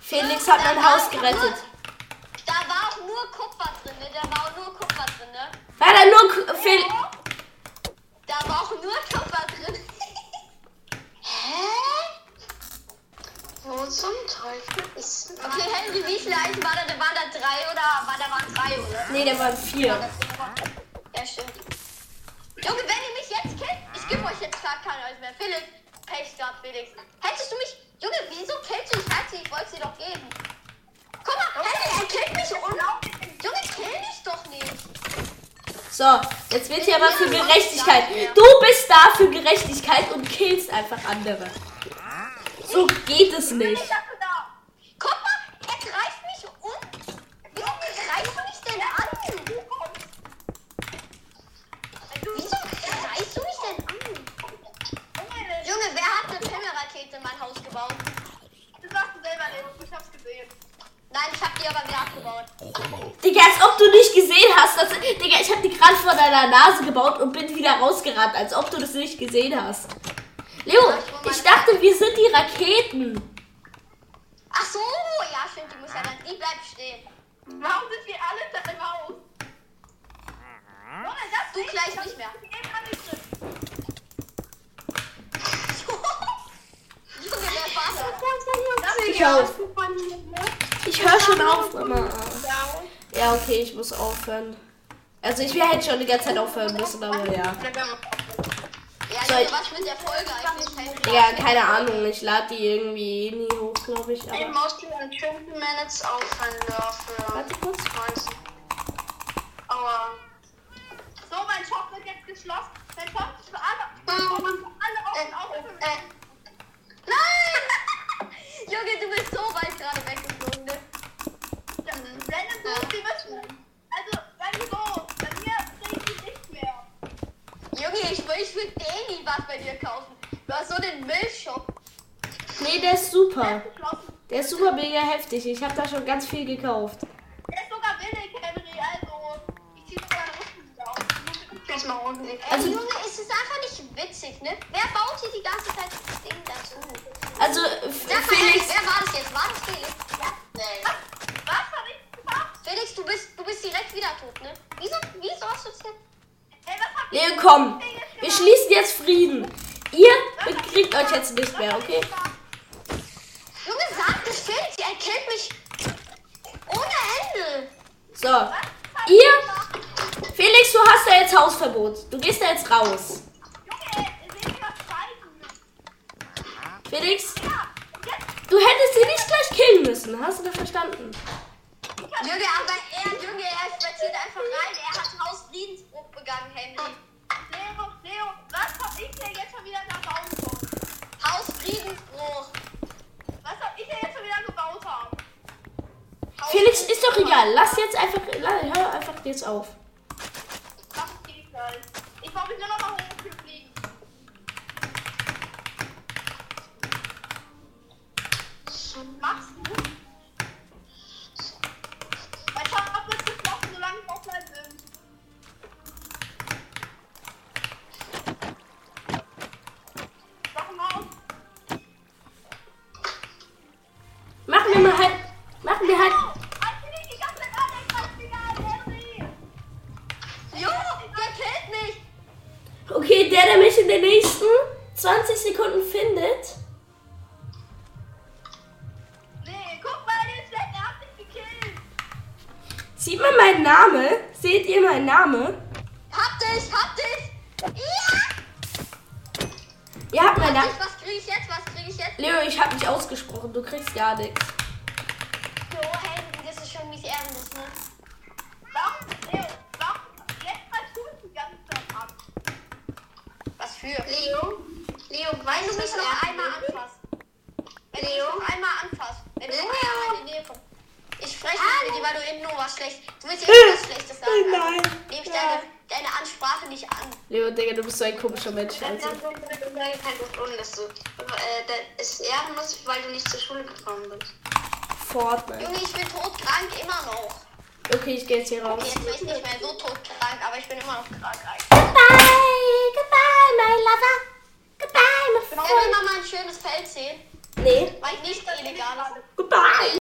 Felix hat mein Haus gerettet. Da war auch nur Kupfer drin, ne? Da war auch nur Kupfer drin, ne? War da nur Ku- Fel Da war auch nur Kupfer drin. Hä? Wo zum Teufel ist. Okay, Eisen war da? Da waren da drei oder war da waren drei, oder? Nee, der waren vier. Ja, stimmt. Junge, wenn ihr mich jetzt killt, ich gebe euch jetzt gar keine Eisen mehr. Felix, Pech gehabt, Felix. Hättest du mich. Junge, wieso killst du mich? Halt sie, ich wollte sie doch geben. Guck mal, Henry, er killt mich und. Junge, kill mich doch nicht. So, jetzt wird hier aber für Gerechtigkeit. Du bist da für Gerechtigkeit und killst einfach andere. So geht es nicht. da. Guck mal, er greift mich um. Wieso greifst du mich denn an? Wieso greifst du mich denn an? Junge, wer hat eine Pimmelrakete in mein Haus gebaut? Das warst du selber nicht. Ich hab's gesehen. Nein, ich hab die aber wieder abgebaut. Digga, als ob du nicht gesehen hast. Dass, Digga, ich habe die gerade vor deiner Nase gebaut und bin wieder rausgerannt, als ob du das nicht gesehen hast. Leo, ich dachte, wir sind die Raketen. Ach so, ja, stimmt, die muss ja dann. Die bleibt stehen. Warum sind wir alle da im Haus? Das Du gleich nicht mehr. Eben angegriffen. Junge, wer war das? Ich auf. Ich höre schon auf, Mama. Ja, okay, ich muss aufhören. Also ich hätte schon die ganze Zeit aufhören müssen, aber ja. Junge, ich- was mit der Folge eigentlich? Henry? Ja, keine Ahnung. Ich lade die irgendwie nie hoch, glaube ich. Aber mostly in 20 minutes aufhören für warte kurz. 19. Aua. So, mein Shop wird jetzt geschlossen. Mein Shop ist für alle. Für alle offen, auch für mich. Nein! Junge, du bist so weit gerade weggeflogen, ne? Ja, Random Boost, die müssen. Also, wir so, bei mir kriegen die nicht mehr. Junge, ich will, ich will Danny was bei dir kaufen. Du hast so den Milchshop. Nee, der ist super. Der ist super mega heftig. Ich habe da schon ganz viel gekauft. Der ist sogar billig, Henry. Also, ich zieh sogar eine Rücken wieder aus. Also- Junge, es ist einfach nicht witzig, ne? Wer baut hier die ganze Zeit das Ding dazu? Also, Sag ehrlich, Felix, wer war das jetzt? War das Felix? Nee. Was hab ich gemacht? Felix, du bist, du bist direkt wieder tot, ne? Wieso, wieso hast du es jetzt? Ey, was hab ich Leo, komm. Wir schließen jetzt Frieden. Ihr bekriegt euch jetzt nicht mehr, okay? Junge, sag das Felix, er killt mich ohne Ende. So. Ihr, Felix, du hast da jetzt Hausverbot. Du gehst da jetzt raus. Junge. Felix, Ja, du hättest sie nicht gleich killen müssen. Hast du das verstanden? Junge, aber er, Junge, er spaziert einfach rein. Er hat Hausfriedensbruch begangen, Henry. Leo, Leo, was hab ich denn jetzt schon wieder da rausgekommen? Hausfriedensbruch. Was hab ich denn jetzt schon wieder gebaut haben? Felix, ist doch egal. Lass jetzt einfach, hör einfach jetzt auf. Mach ich brauche mich nur noch mal hochgefliegen. Du gar nichts. Jo, Henry, das ist schon mies ehrenlos, ne? Warum, Leo, warum, jetzt mal tu es die ganze Zeit ab. Was für? Leo? Leo, weißt du mich noch einmal anfasst? einmal anfasst. Wenn du Ja. einmal in die Nähe kommst. Ich spreche nicht mit dir, weil du eben nur was schlecht. Du willst eben was Schlechtes sagen. Nein. Also, nehme ich deine, deine Ansprache nicht an. Leo, Digga, du bist so ein komischer Mensch. Also. Äh, ist ehrenlos, weil du nicht zur Schule gekommen bist. Fortnite. Junge, ich bin todkrank immer noch. Okay, ich gehe jetzt hier raus. Okay, jetzt bin ich nicht mehr so todkrank, aber ich bin immer noch krank. Goodbye, goodbye, my lover. Goodbye, my Können wir mal ein schönes Feld sehen? Nee, Weil ich nicht illegal ist. goodbye.